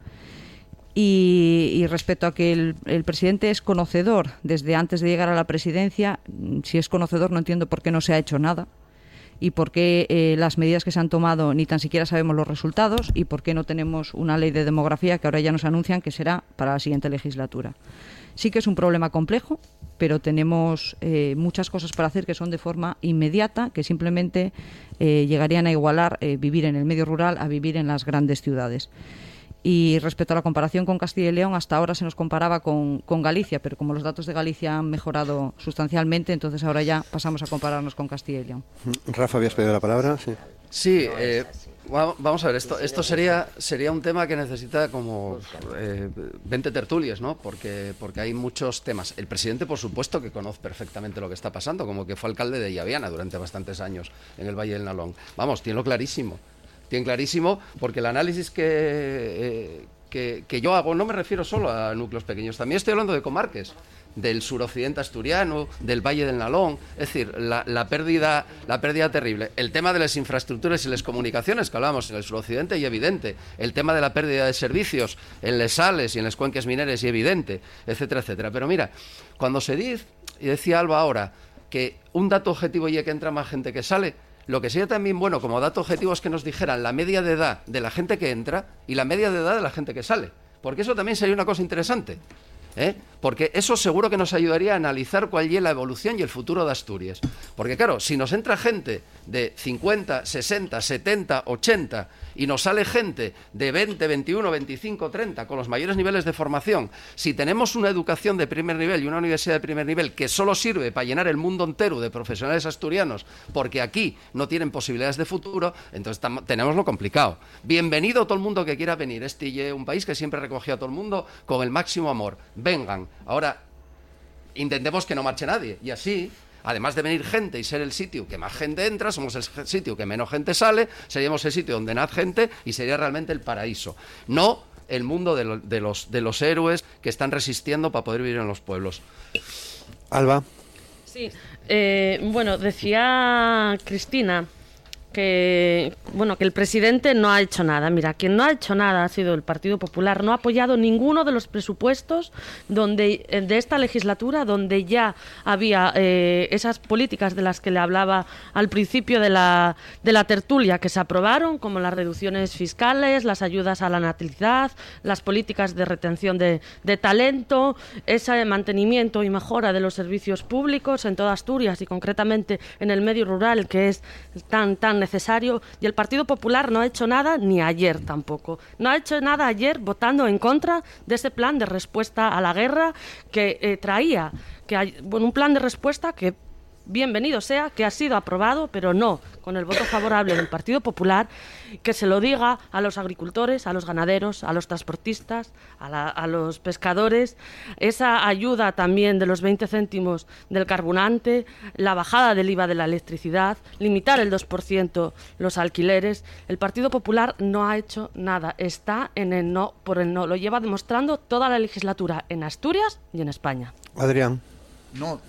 Y, respecto a que el, presidente es conocedor desde antes de llegar a la presidencia, si es conocedor no entiendo por qué no se ha hecho nada y por qué eh, las medidas que se han tomado ni tan siquiera sabemos los resultados y por qué no tenemos una ley de demografía que ahora ya nos anuncian que será para la siguiente legislatura. Sí que es un problema complejo, pero tenemos eh, muchas cosas para hacer que son de forma inmediata, que simplemente eh, llegarían a igualar vivir en el medio rural a vivir en las grandes ciudades. Y respecto a la comparación con Castilla y León, hasta ahora se nos comparaba con, con, Galicia, pero como los datos de Galicia han mejorado sustancialmente, entonces ahora ya pasamos a compararnos con Castilla y León. Rafa, habías pedido la palabra. Sí. Sí, eh, vamos a ver, esto, esto sería, sería un tema que necesita como eh, 20 tertulias, ¿no? Porque, porque hay muchos temas. El presidente, por supuesto, que conoce perfectamente lo que está pasando, como que fue alcalde de Llaviana durante bastantes años en el Valle del Nalón. Vamos, tiene lo clarísimo. Tiene clarísimo porque el análisis que, eh, que, que yo hago no me refiero solo a núcleos pequeños, también estoy hablando de comarques del suroccidente asturiano, del Valle del Nalón, es decir, la, pérdida, la pérdida terrible. El tema de las infraestructuras y las comunicaciones que hablábamos en el suroccidente y evidente. El tema de la pérdida de servicios en les sales y en las cuencas mineras y evidente, etcétera, etcétera. Pero mira, cuando se dice, y decía Alba ahora, que un dato objetivo y que entra más gente que sale, lo que sería también bueno como dato objetivo es que nos dijeran la media de edad de la gente que entra y la media de edad de la gente que sale. Porque eso también sería una cosa interesante. ¿Eh? Porque eso seguro que nos ayudaría a analizar cuál es la evolución y el futuro de Asturias. Porque claro, si nos entra gente de 50, 60, 70, 80 y nos sale gente de 20, 21, 25, 30 con los mayores niveles de formación, si tenemos una educación de primer nivel y una universidad de primer nivel que solo sirve para llenar el mundo entero de profesionales asturianos porque aquí no tienen posibilidades de futuro, entonces tenemos lo complicado. Bienvenido todo el mundo que quiera venir. Este un país que siempre recogió a todo el mundo con el máximo amor. Vengan. Ahora, intentemos que no marche nadie. Y así además de venir gente y ser el sitio que más gente entra, somos el sitio que menos gente sale, seríamos el sitio donde nace gente y sería realmente el paraíso. No el mundo de, lo, de, los, de los héroes que están resistiendo para poder vivir en los pueblos. Alba. Sí, eh, bueno, decía Cristina que bueno que el presidente no ha hecho nada. Mira, quien no ha hecho nada ha sido el Partido Popular. No ha apoyado ninguno de los presupuestos donde de esta legislatura donde ya había eh, esas políticas de las que le hablaba al principio de la de la tertulia que se aprobaron, como las reducciones fiscales, las ayudas a la natalidad, las políticas de retención de, de talento, ese mantenimiento y mejora de los servicios públicos en toda Asturias y concretamente en el medio rural que es tan tan necesario y el Partido Popular no ha hecho nada ni ayer tampoco. No ha hecho nada ayer votando en contra de ese plan de respuesta a la guerra que eh, traía, que hay, bueno, un plan de respuesta que bienvenido sea, que ha sido aprobado, pero no con el voto favorable del Partido Popular, que se lo diga a los agricultores, a los ganaderos, a los transportistas, a, la, a los pescadores, esa ayuda también de los 20 céntimos del carburante, la bajada del IVA de la electricidad, limitar el 2% los alquileres. El Partido Popular no ha hecho nada, está en el no por el no, lo lleva demostrando toda la legislatura en Asturias y en España. Adrián. No,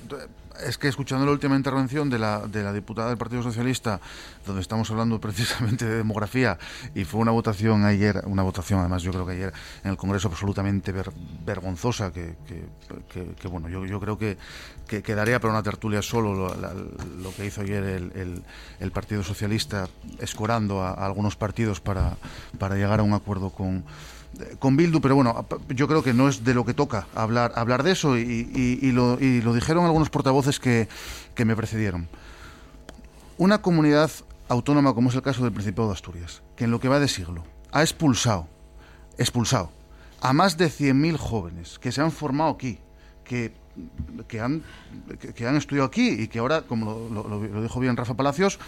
es que escuchando la última intervención de la, de la diputada del Partido Socialista, donde estamos hablando *laughs* precisamente de demografía, y fue una votación ayer, una votación además yo creo que ayer en el Congreso absolutamente ver, vergonzosa, que, que, bueno, yo, yo creo que, que quedaría para una tertulia solo lo, que hizo ayer el, el, el, Partido Socialista, escorando a, a algunos partidos para, para llegar a un acuerdo con con Bildu, pero bueno, yo creo que no es de lo que toca hablar, hablar de eso y, lo, y lo, dijeron algunos portavoces que, que, me precedieron. Una comunidad autónoma como es el caso del Principado de Asturias, que en lo que va de siglo ha expulsado, expulsado a más de 100.000 jóvenes que se han formado aquí, que, que, han, que, han estudiado aquí y que ahora, como lo, lo, lo dijo bien Rafa Palacios,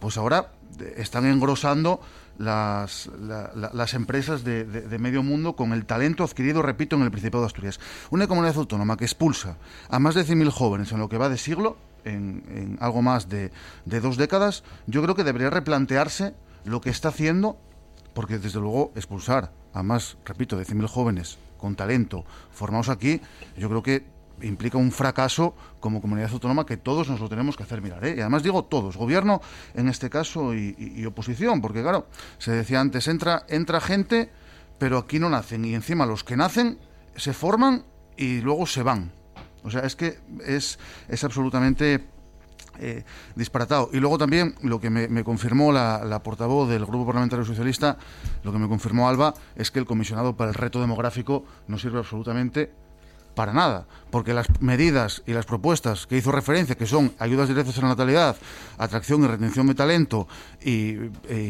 pues ahora están engrosando las, la, la, las empresas de, de, medio mundo con el talento adquirido, repito, en el Principado de Asturias. Una comunidad autónoma que expulsa a más de 100.000 jóvenes en lo que va de siglo, en, en algo más de, de, dos décadas, yo creo que debería replantearse lo que está haciendo, porque desde luego expulsar a más, repito, de 100.000 jóvenes con talento formados aquí, yo creo que implica un fracaso como comunidad autónoma que todos nos lo tenemos que hacer mirar. ¿eh? Y además digo todos, gobierno en este caso y, oposición, porque claro, se decía antes, entra, entra gente, pero aquí no nacen. Y encima los que nacen se forman y luego se van. O sea, es que es, es absolutamente eh, disparatado. Y luego también lo que me, confirmó la, portavoz del Grupo Parlamentario Socialista, lo que me confirmó Alba, es que el comisionado para el reto demográfico no sirve absolutamente para nada, porque las medidas y las propuestas que hizo referencia, que son ayudas directas a la natalidad, atracción y retención de talento y,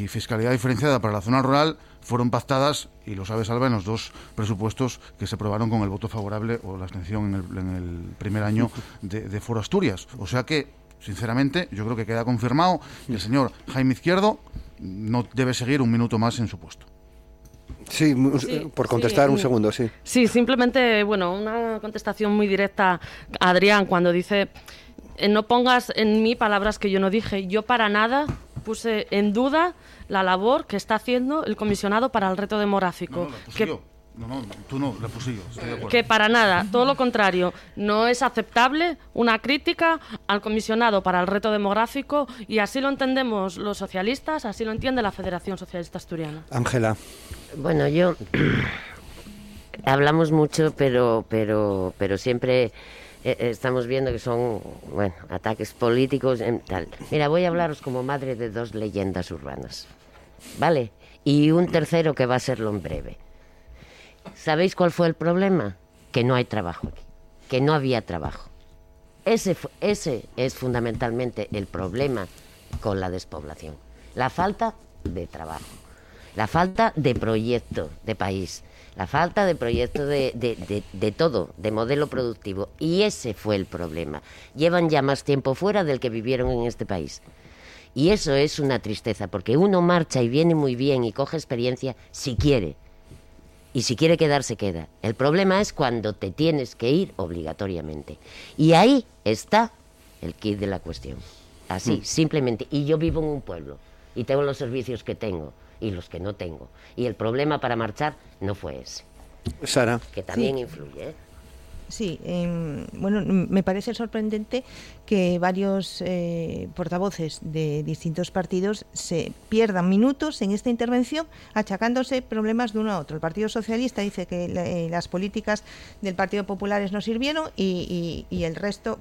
fiscalidad diferenciada para la zona rural, fueron pactadas, y lo sabe Salva, en los dos presupuestos que se aprobaron con el voto favorable o la abstención en el, en el primer año de, de Foro Asturias. O sea que, sinceramente, yo creo que queda confirmado que el señor Jaime Izquierdo no debe seguir un minuto más en su puesto. Sí, Sí, por contestar sí. un segundo, sí. Sí, simplemente, bueno, una contestación muy directa a Adrián cuando dice, eh, no pongas en mí palabras que yo no dije. Yo para nada puse en duda la labor que está haciendo el comisionado para el reto demográfico. No, no, la puse que, yo. No, no, tú no, la puse yo. Estoy de acuerdo. que para nada, todo lo contrario, no es aceptable una crítica al comisionado para el reto demográfico y así lo entendemos los socialistas, así lo entiende la Federación Socialista Asturiana. Ángela. Bueno, yo *clears throat* hablamos mucho, pero pero pero siempre eh, estamos viendo que son bueno ataques políticos tal. Mira, voy a hablaros como madre de dos leyendas urbanas, ¿vale? Y un tercero que va a serlo en breve. ¿Sabéis cuál fue el problema? Que no hay trabajo aquí, que no había trabajo. Ese, ese es fundamentalmente el problema con la despoblación. La falta de trabajo, la falta de proyecto de país, la falta de proyecto de, de- de- de todo, de modelo productivo. Y ese fue el problema. Llevan ya más tiempo fuera del que vivieron en este país. Y eso es una tristeza, porque uno marcha y viene muy bien y coge experiencia si quiere. Y si quiere quedar, se queda. El problema es cuando te tienes que ir obligatoriamente. Y ahí está el kit de la cuestión. Así, simplemente. Y yo vivo en un pueblo y tengo los servicios que tengo y los que no tengo. Y el problema para marchar no fue ese, Sara. que también influye. ¿eh? Sí, em, bueno, me parece sorprendente que varios eh, portavoces de distintos partidos se pierdan minutos en esta intervención achacándose problemas de uno a otro. El Partido Socialista dice que eh, las políticas del Partido Populares no sirvieron y, el resto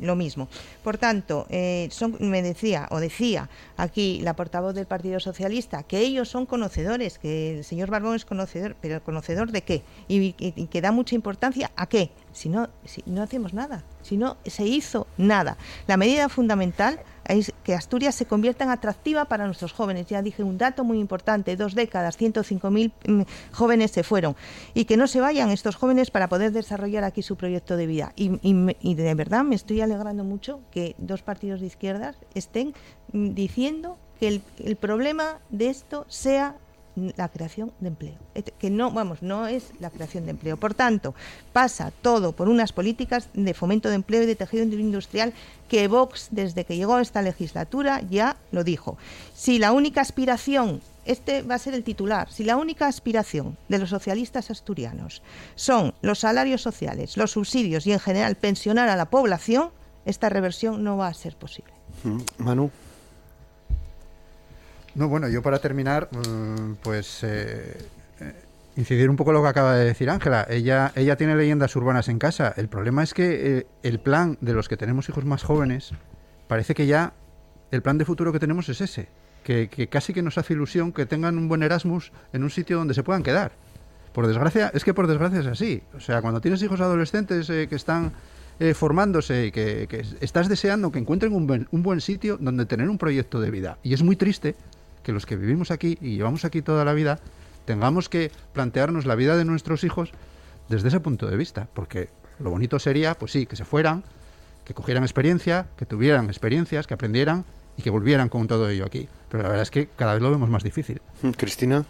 lo mismo. Por tanto, eh, son, me decía o decía aquí la portavoz del Partido Socialista que ellos son conocedores, que el señor Barbón es conocedor, pero conocedor de qué y, y- y que da mucha importancia a qué. Si no, si no hacemos nada, si no se hizo nada. La medida fundamental es que Asturias se convierta en atractiva para nuestros jóvenes. Ya dije un dato muy importante, dos décadas, 105.000 mm, jóvenes se fueron. Y que no se vayan estos jóvenes para poder desarrollar aquí su proyecto de vida. Y, y y de verdad me estoy alegrando mucho que dos partidos de izquierdas estén mm, diciendo que el problema de esto sea la creación de empleo. Que no, vamos, no es la creación de empleo. Por tanto, pasa todo por unas políticas de fomento de empleo y de tejido industrial que Vox, desde que llegó a esta legislatura, ya lo dijo. Si la única aspiración, este va a ser el titular, si la única aspiración de los socialistas asturianos son los salarios sociales, los subsidios y en general pensionar a la población, esta reversión no va a ser posible. Mm, Manu. No, bueno, yo para terminar, mm, pues eh, eh, incidir un poco lo que acaba de decir Ángela. Ella, ella tiene leyendas urbanas en casa. El problema es que eh, el plan de los que tenemos hijos más jóvenes, parece que ya el plan de futuro que tenemos es ese. Que, que casi que nos hace ilusión que tengan un buen Erasmus en un sitio donde se puedan quedar. Por desgracia, es que por desgracia es así. O sea, cuando tienes hijos adolescentes eh, que están eh, formándose y que, que estás deseando que encuentren un buen, un buen sitio donde tener un proyecto de vida. Y es muy triste que los que vivimos aquí y llevamos aquí toda la vida tengamos que plantearnos la vida de nuestros hijos desde ese punto de vista. Porque lo bonito sería, pues sí, que se fueran, que cogieran experiencia, que tuvieran experiencias, que aprendieran y que volvieran con todo ello aquí. Pero la verdad es que cada vez lo vemos más difícil. Mm, Cristina.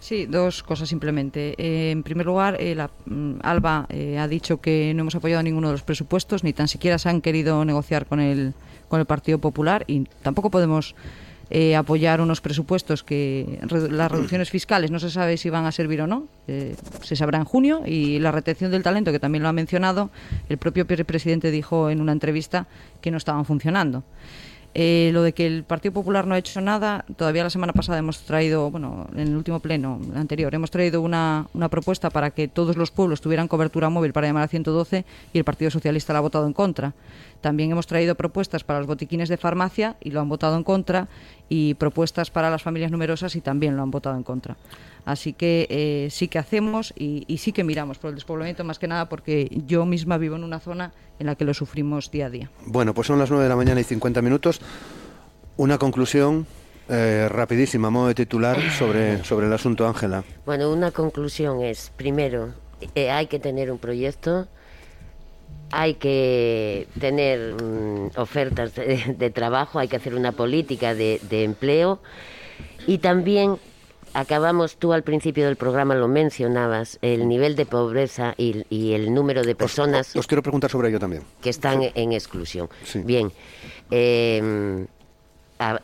Sí, dos cosas simplemente. Eh, en primer lugar, eh, la, mm, Alba eh, ha dicho que no hemos apoyado ninguno de los presupuestos, ni tan siquiera se han querido negociar con el, con el Partido Popular y tampoco podemos eh, apoyar unos presupuestos que las reducciones fiscales no se sabe si van a servir o no, eh, se sabrá en junio y la retención del talento, que también lo ha mencionado, el propio pre- presidente dijo en una entrevista que no estaban funcionando. Eh, lo de que el Partido Popular no ha hecho nada, todavía la semana pasada hemos traído, bueno, en el último pleno anterior, hemos traído una, una propuesta para que todos los pueblos tuvieran cobertura móvil para llamar a 112 y el Partido Socialista la ha votado en contra. También hemos traído propuestas para los botiquines de farmacia y lo han votado en contra y propuestas para las familias numerosas y también lo han votado en contra. Así que eh, sí que hacemos y, y, sí que miramos por el despoblamiento, más que nada porque yo misma vivo en una zona en la que lo sufrimos día a día. Bueno, pues son las 9 de la mañana y 50 minutos. Una conclusión eh, rapidísima, modo de titular, sobre, sobre el asunto, Ángela. Bueno, una conclusión es, primero, eh, hay que tener un proyecto, hay que tener mm, ofertas de, de, trabajo, hay que hacer una política de, de empleo y también acabamos, tú al principio del programa lo mencionabas, el nivel de pobreza y, y el número de personas... Os, os, quiero preguntar sobre ello también. Que están sí. en exclusión. Sí. Bien. Eh,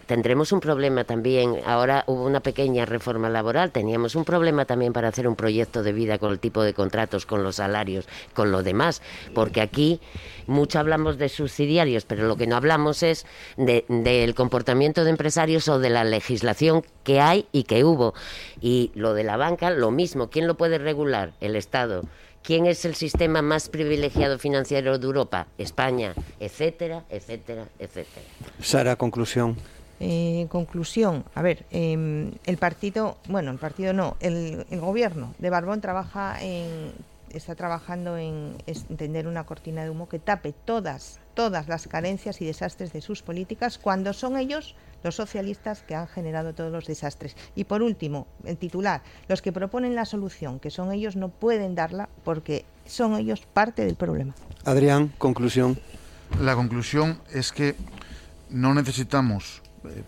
tendremos un problema también. Ahora hubo una pequeña reforma laboral, teníamos un problema también para hacer un proyecto de vida con el tipo de contratos, con los salarios, con lo demás, porque aquí mucho hablamos de subsidiarios, pero lo que no hablamos es del de, de comportamiento de empresarios o de la legislación que hay y que hubo. Y lo de la banca, lo mismo. ¿Quién lo puede regular? El Estado. ¿Quién es el sistema más privilegiado financiero de Europa? España, etcétera, etcétera, etcétera. Sara, conclusión. Eh, conclusión, a ver, eh, el partido, bueno, el partido no, el, el, gobierno de Barbón trabaja en, está trabajando en entender una cortina de humo que tape todas, todas las carencias y desastres de sus políticas cuando son ellos los socialistas que han generado todos los desastres. Y por último, el titular, los que proponen la solución, que son ellos, no pueden darla porque son ellos parte del problema. Adrián, conclusión. La conclusión es que no necesitamos eh,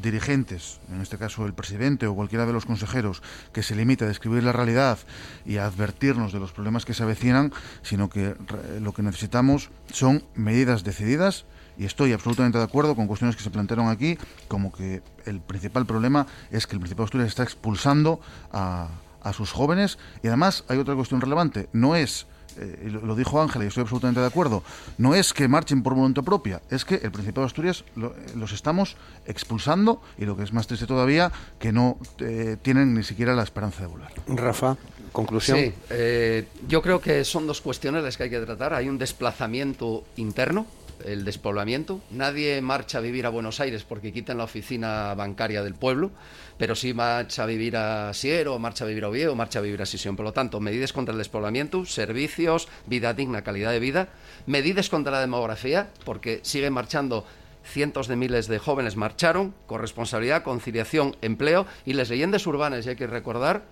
dirigentes, en este caso el presidente o cualquiera de los consejeros, que se limite a describir la realidad y a advertirnos de los problemas que se avecinan, sino que lo que necesitamos son medidas decididas y estoy absolutamente de acuerdo con cuestiones que se plantearon aquí, como que el principal problema es que el Principado de Asturias está expulsando a, a sus jóvenes y además hay otra cuestión relevante, no es eh, lo dijo Ángela y estoy absolutamente de acuerdo, no es que marchen por voluntad propia, es que el Principado de Asturias lo, los estamos expulsando y lo que es más triste todavía, que no eh, tienen ni siquiera la esperanza de volar. Rafa, conclusión. Sí, eh, yo creo que son dos cuestiones las que hay que tratar. Hay un desplazamiento interno, el despoblamiento. Nadie marcha a vivir a Buenos Aires porque quitan la oficina bancaria del pueblo, pero sí marcha a vivir a Siero, marcha a vivir a Oviedo, marcha a vivir a Sisión. Por lo tanto, medidas contra el despoblamiento, servicios, vida digna, calidad de vida, medidas contra la demografía, porque siguen marchando cientos de miles de jóvenes marcharon, corresponsabilidad, conciliación, empleo y las leyendas urbanas, y hay que recordar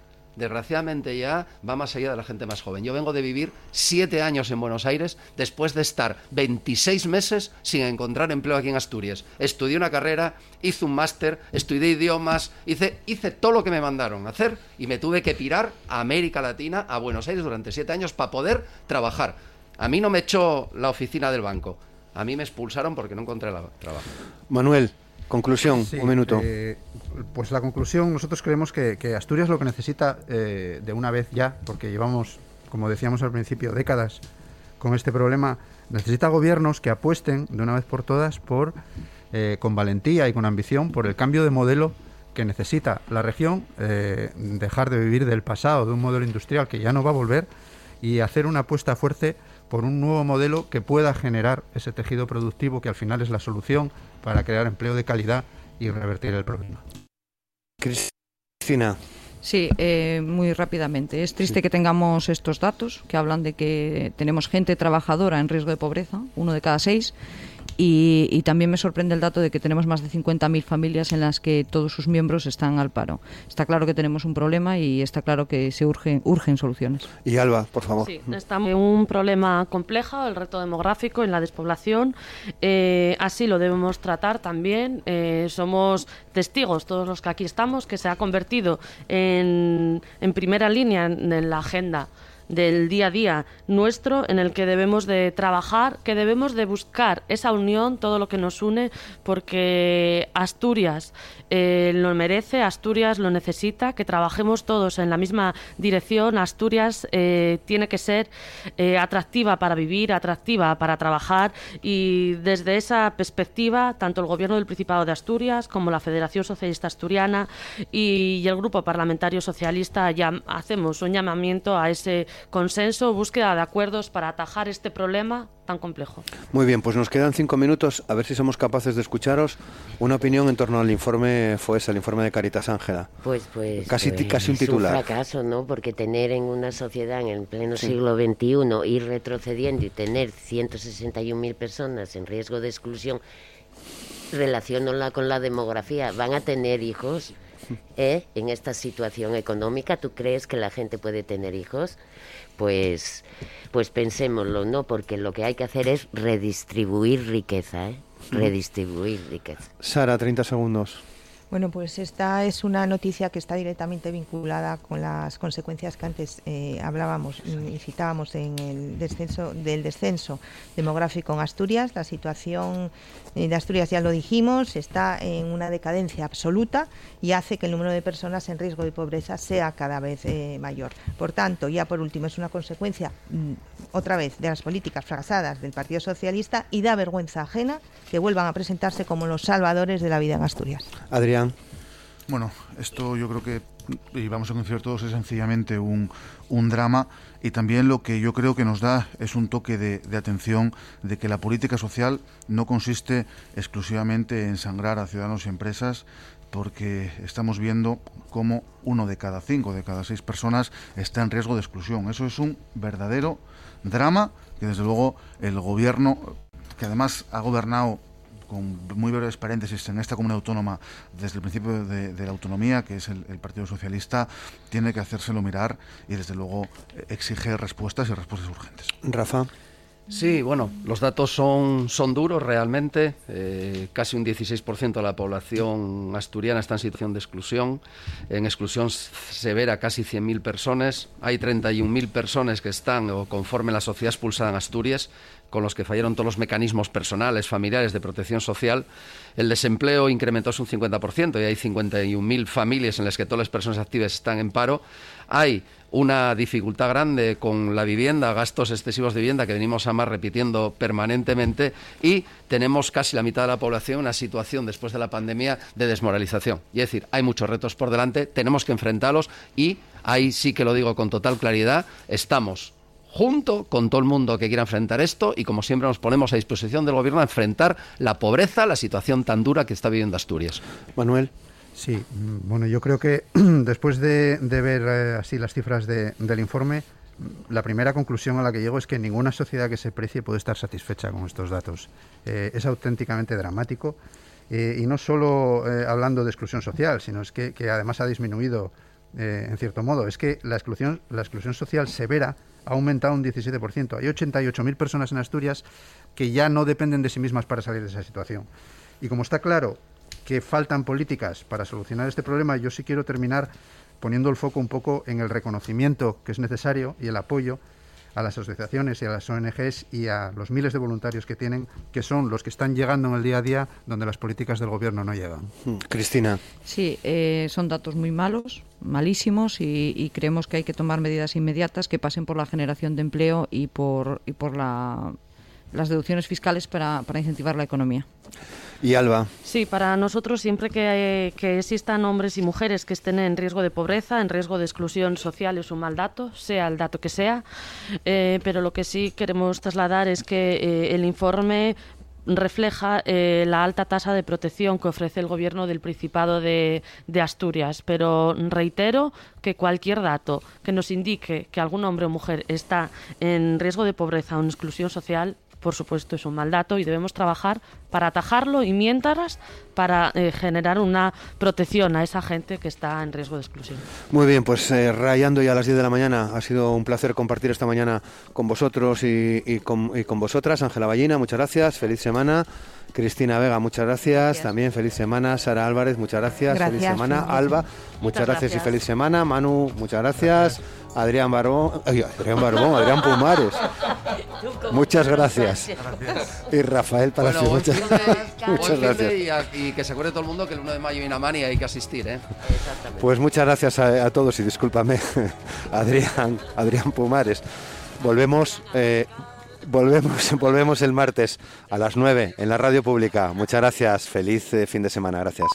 desgraciadamente ya va más allá de la gente más joven. Yo vengo de vivir siete años en Buenos Aires después de estar 26 meses sin encontrar empleo aquí en Asturias. Estudié una carrera, hice un máster, estudié idiomas, hice, hice todo lo que me mandaron hacer y me tuve que pirar a América Latina, a Buenos Aires durante siete años para poder trabajar. A mí no me echó la oficina del banco, a mí me expulsaron porque no encontré trabajo. Manuel, Conclusión, sí, un minuto. Eh, pues la conclusión, nosotros creemos que, que Asturias lo que necesita eh, de una vez ya, porque llevamos, como decíamos al principio, décadas con este problema, necesita gobiernos que apuesten de una vez por todas por, eh, con valentía y con ambición, por el cambio de modelo que necesita la región, dejar de vivir del pasado, de un modelo industrial que ya no va a volver, y hacer una apuesta fuerte por un nuevo modelo que pueda generar ese tejido productivo que al final es la solución para crear empleo de calidad y revertir el problema. Cristina. Sí, eh, muy rápidamente. Es triste sí. que tengamos estos datos que hablan de que tenemos gente trabajadora en riesgo de pobreza, uno de cada seis, y, y, también me sorprende el dato de que tenemos más de 50.000 familias en las que todos sus miembros están al paro. Está claro que tenemos un problema y está claro que se urge, urgen soluciones. Y Alba, por favor. Sí, estamos en un problema complejo, el reto demográfico en la despoblación. Eh, así lo debemos tratar también. Eh, somos testigos, todos los que aquí estamos, que se ha convertido en, en primera línea en, en la agenda del día a día nuestro en el que debemos de trabajar, que debemos de buscar esa unión, todo lo que nos une, porque Asturias eh, lo merece, Asturias lo necesita, que trabajemos todos en la misma dirección. Asturias eh, tiene que ser eh, atractiva para vivir, atractiva para trabajar y desde esa perspectiva, tanto el Gobierno del Principado de Asturias como la Federación Socialista Asturiana y, el Grupo Parlamentario Socialista ya hacemos un llamamiento a ese consenso, búsqueda de acuerdos para atajar este problema tan complejo. Muy bien, pues nos quedan cinco minutos, a ver si somos capaces de escucharos una opinión en torno al informe FOES, el informe de Caritas Ángela. Pues, pues, casi, pues, casi un titular. Es un fracaso, ¿no? Porque tener en una sociedad en el pleno siglo XXI, ir retrocediendo y tener 161.000 personas en riesgo de exclusión, relacionándola con la demografía, van a tener hijos. *laughs* ¿Eh? En esta situación económica, ¿tú crees que la gente puede tener hijos? Pues, pues pensémoslo, ¿no? Porque lo que hay que hacer es redistribuir riqueza, ¿eh? Redistribuir riqueza. Sara, 30 segundos. Bueno, pues esta es una noticia que está directamente vinculada con las consecuencias que antes eh, hablábamos y citábamos en el descenso del descenso demográfico en Asturias. La situación eh, de Asturias ya lo dijimos, está en una decadencia absoluta y hace que el número de personas en riesgo de pobreza sea cada vez eh, mayor. Por tanto, ya por último, es una consecuencia mm, otra vez de las políticas fracasadas del Partido Socialista y da vergüenza ajena que vuelvan a presentarse como los salvadores de la vida en Asturias. Adrián. Bueno, esto yo creo que, y vamos a coincidir todos, es sencillamente un, drama y también lo que yo creo que nos da es un toque de, atención de que la política social no consiste exclusivamente en sangrar a ciudadanos y empresas, porque estamos viendo cómo uno de cada cinco, de cada seis personas está en riesgo de exclusión. Eso es un verdadero drama que desde luego el gobierno, que además ha gobernado con muy breves paréntesis, en esta comunidad autónoma, desde el principio de, la autonomía, que es el, Partido Socialista, tiene que hacérselo mirar y, desde luego, exige respuestas y respuestas urgentes. Rafa. Sí, bueno, los datos son, son duros realmente. Eh, casi un 16% de la población asturiana está en situación de exclusión. En exclusión severa, casi 100.000 personas. Hay 31.000 personas que están o conforme la sociedad expulsada en Asturias con los que fallaron todos los mecanismos personales, familiares de protección social, el desempleo incrementó un 50% y hay 51.000 familias en las que todas las personas activas están en paro. Hay una dificultad grande con la vivienda, gastos excesivos de vivienda que venimos a más repitiendo permanentemente y tenemos casi la mitad de la población en una situación después de la pandemia de desmoralización. Y es decir, hay muchos retos por delante, tenemos que enfrentarlos y ahí sí que lo digo con total claridad, estamos junto con todo el mundo que quiera enfrentar esto y como siempre nos ponemos a disposición del gobierno a enfrentar la pobreza, la situación tan dura que está viviendo Asturias. Manuel. Sí, mm, bueno, yo creo que *clears throat* después de, ver eh, así las cifras del informe, mm, la primera conclusión a la que llego es que ninguna sociedad que se precie puede estar satisfecha con estos datos. Eh, es auténticamente dramático eh, y no solo hablando de exclusión social, sino es que, que además ha disminuido en cierto modo. Es que la exclusión, la exclusión social severa ha aumentado un 17%. Hay 88.000 personas en Asturias que ya no dependen de sí mismas para salir de esa situación. Y como está claro que faltan políticas para solucionar este problema, yo sí quiero terminar poniendo el foco un poco en el reconocimiento que es necesario y el apoyo a las asociaciones y a las ONGs y a los miles de voluntarios que tienen, que son los que están llegando en el día a día donde las políticas del gobierno no llegan. Hmm. Cristina. Sí, eh, son datos muy malos, malísimos y, creemos que hay que tomar medidas inmediatas que pasen por la generación de empleo y por, y por la, las deducciones fiscales para, para incentivar la economía. Y Alba. Sí, para nosotros siempre que, existan hombres y mujeres que estén en riesgo de pobreza, en riesgo de exclusión social es un mal dato, sea el dato que sea, eh, pero lo que sí queremos trasladar es que eh, el informe refleja eh, la alta tasa de protección que ofrece el gobierno del Principado de, de, Asturias. Pero reitero que cualquier dato que nos indique que algún hombre o mujer está en riesgo de pobreza o en exclusión social por supuesto, es un mal dato y debemos trabajar para atajarlo y mientras para eh, generar una protección a esa gente que está en riesgo de exclusión. Muy bien, pues eh, rayando ya a las 10 de la mañana, ha sido un placer compartir esta mañana con vosotros y, con, y con vosotras. Ángela Ballina, muchas gracias, feliz semana. Cristina Vega, muchas gracias. También feliz semana. Sara Álvarez, muchas gracias. Feliz semana. Alba, muchas, gracias, y feliz semana. Manu, muchas gracias. Adrián Barbón, Adrián Barbón, Adrián Pumares. Muchas gracias. Y Rafael Palacio, Bueno, muchas, de- *laughs* muchas gracias. Y, a- y que se acuerde todo el mundo que el 1 de mayo hay una mani y hay que asistir, ¿eh? Pues muchas gracias a, a todos y discúlpame, *laughs* Adrián, Adrián Pumares. Volvemos, eh, volvemos, *laughs* volvemos el martes a las 9 en la radio pública. Muchas gracias, feliz eh, fin de semana, gracias.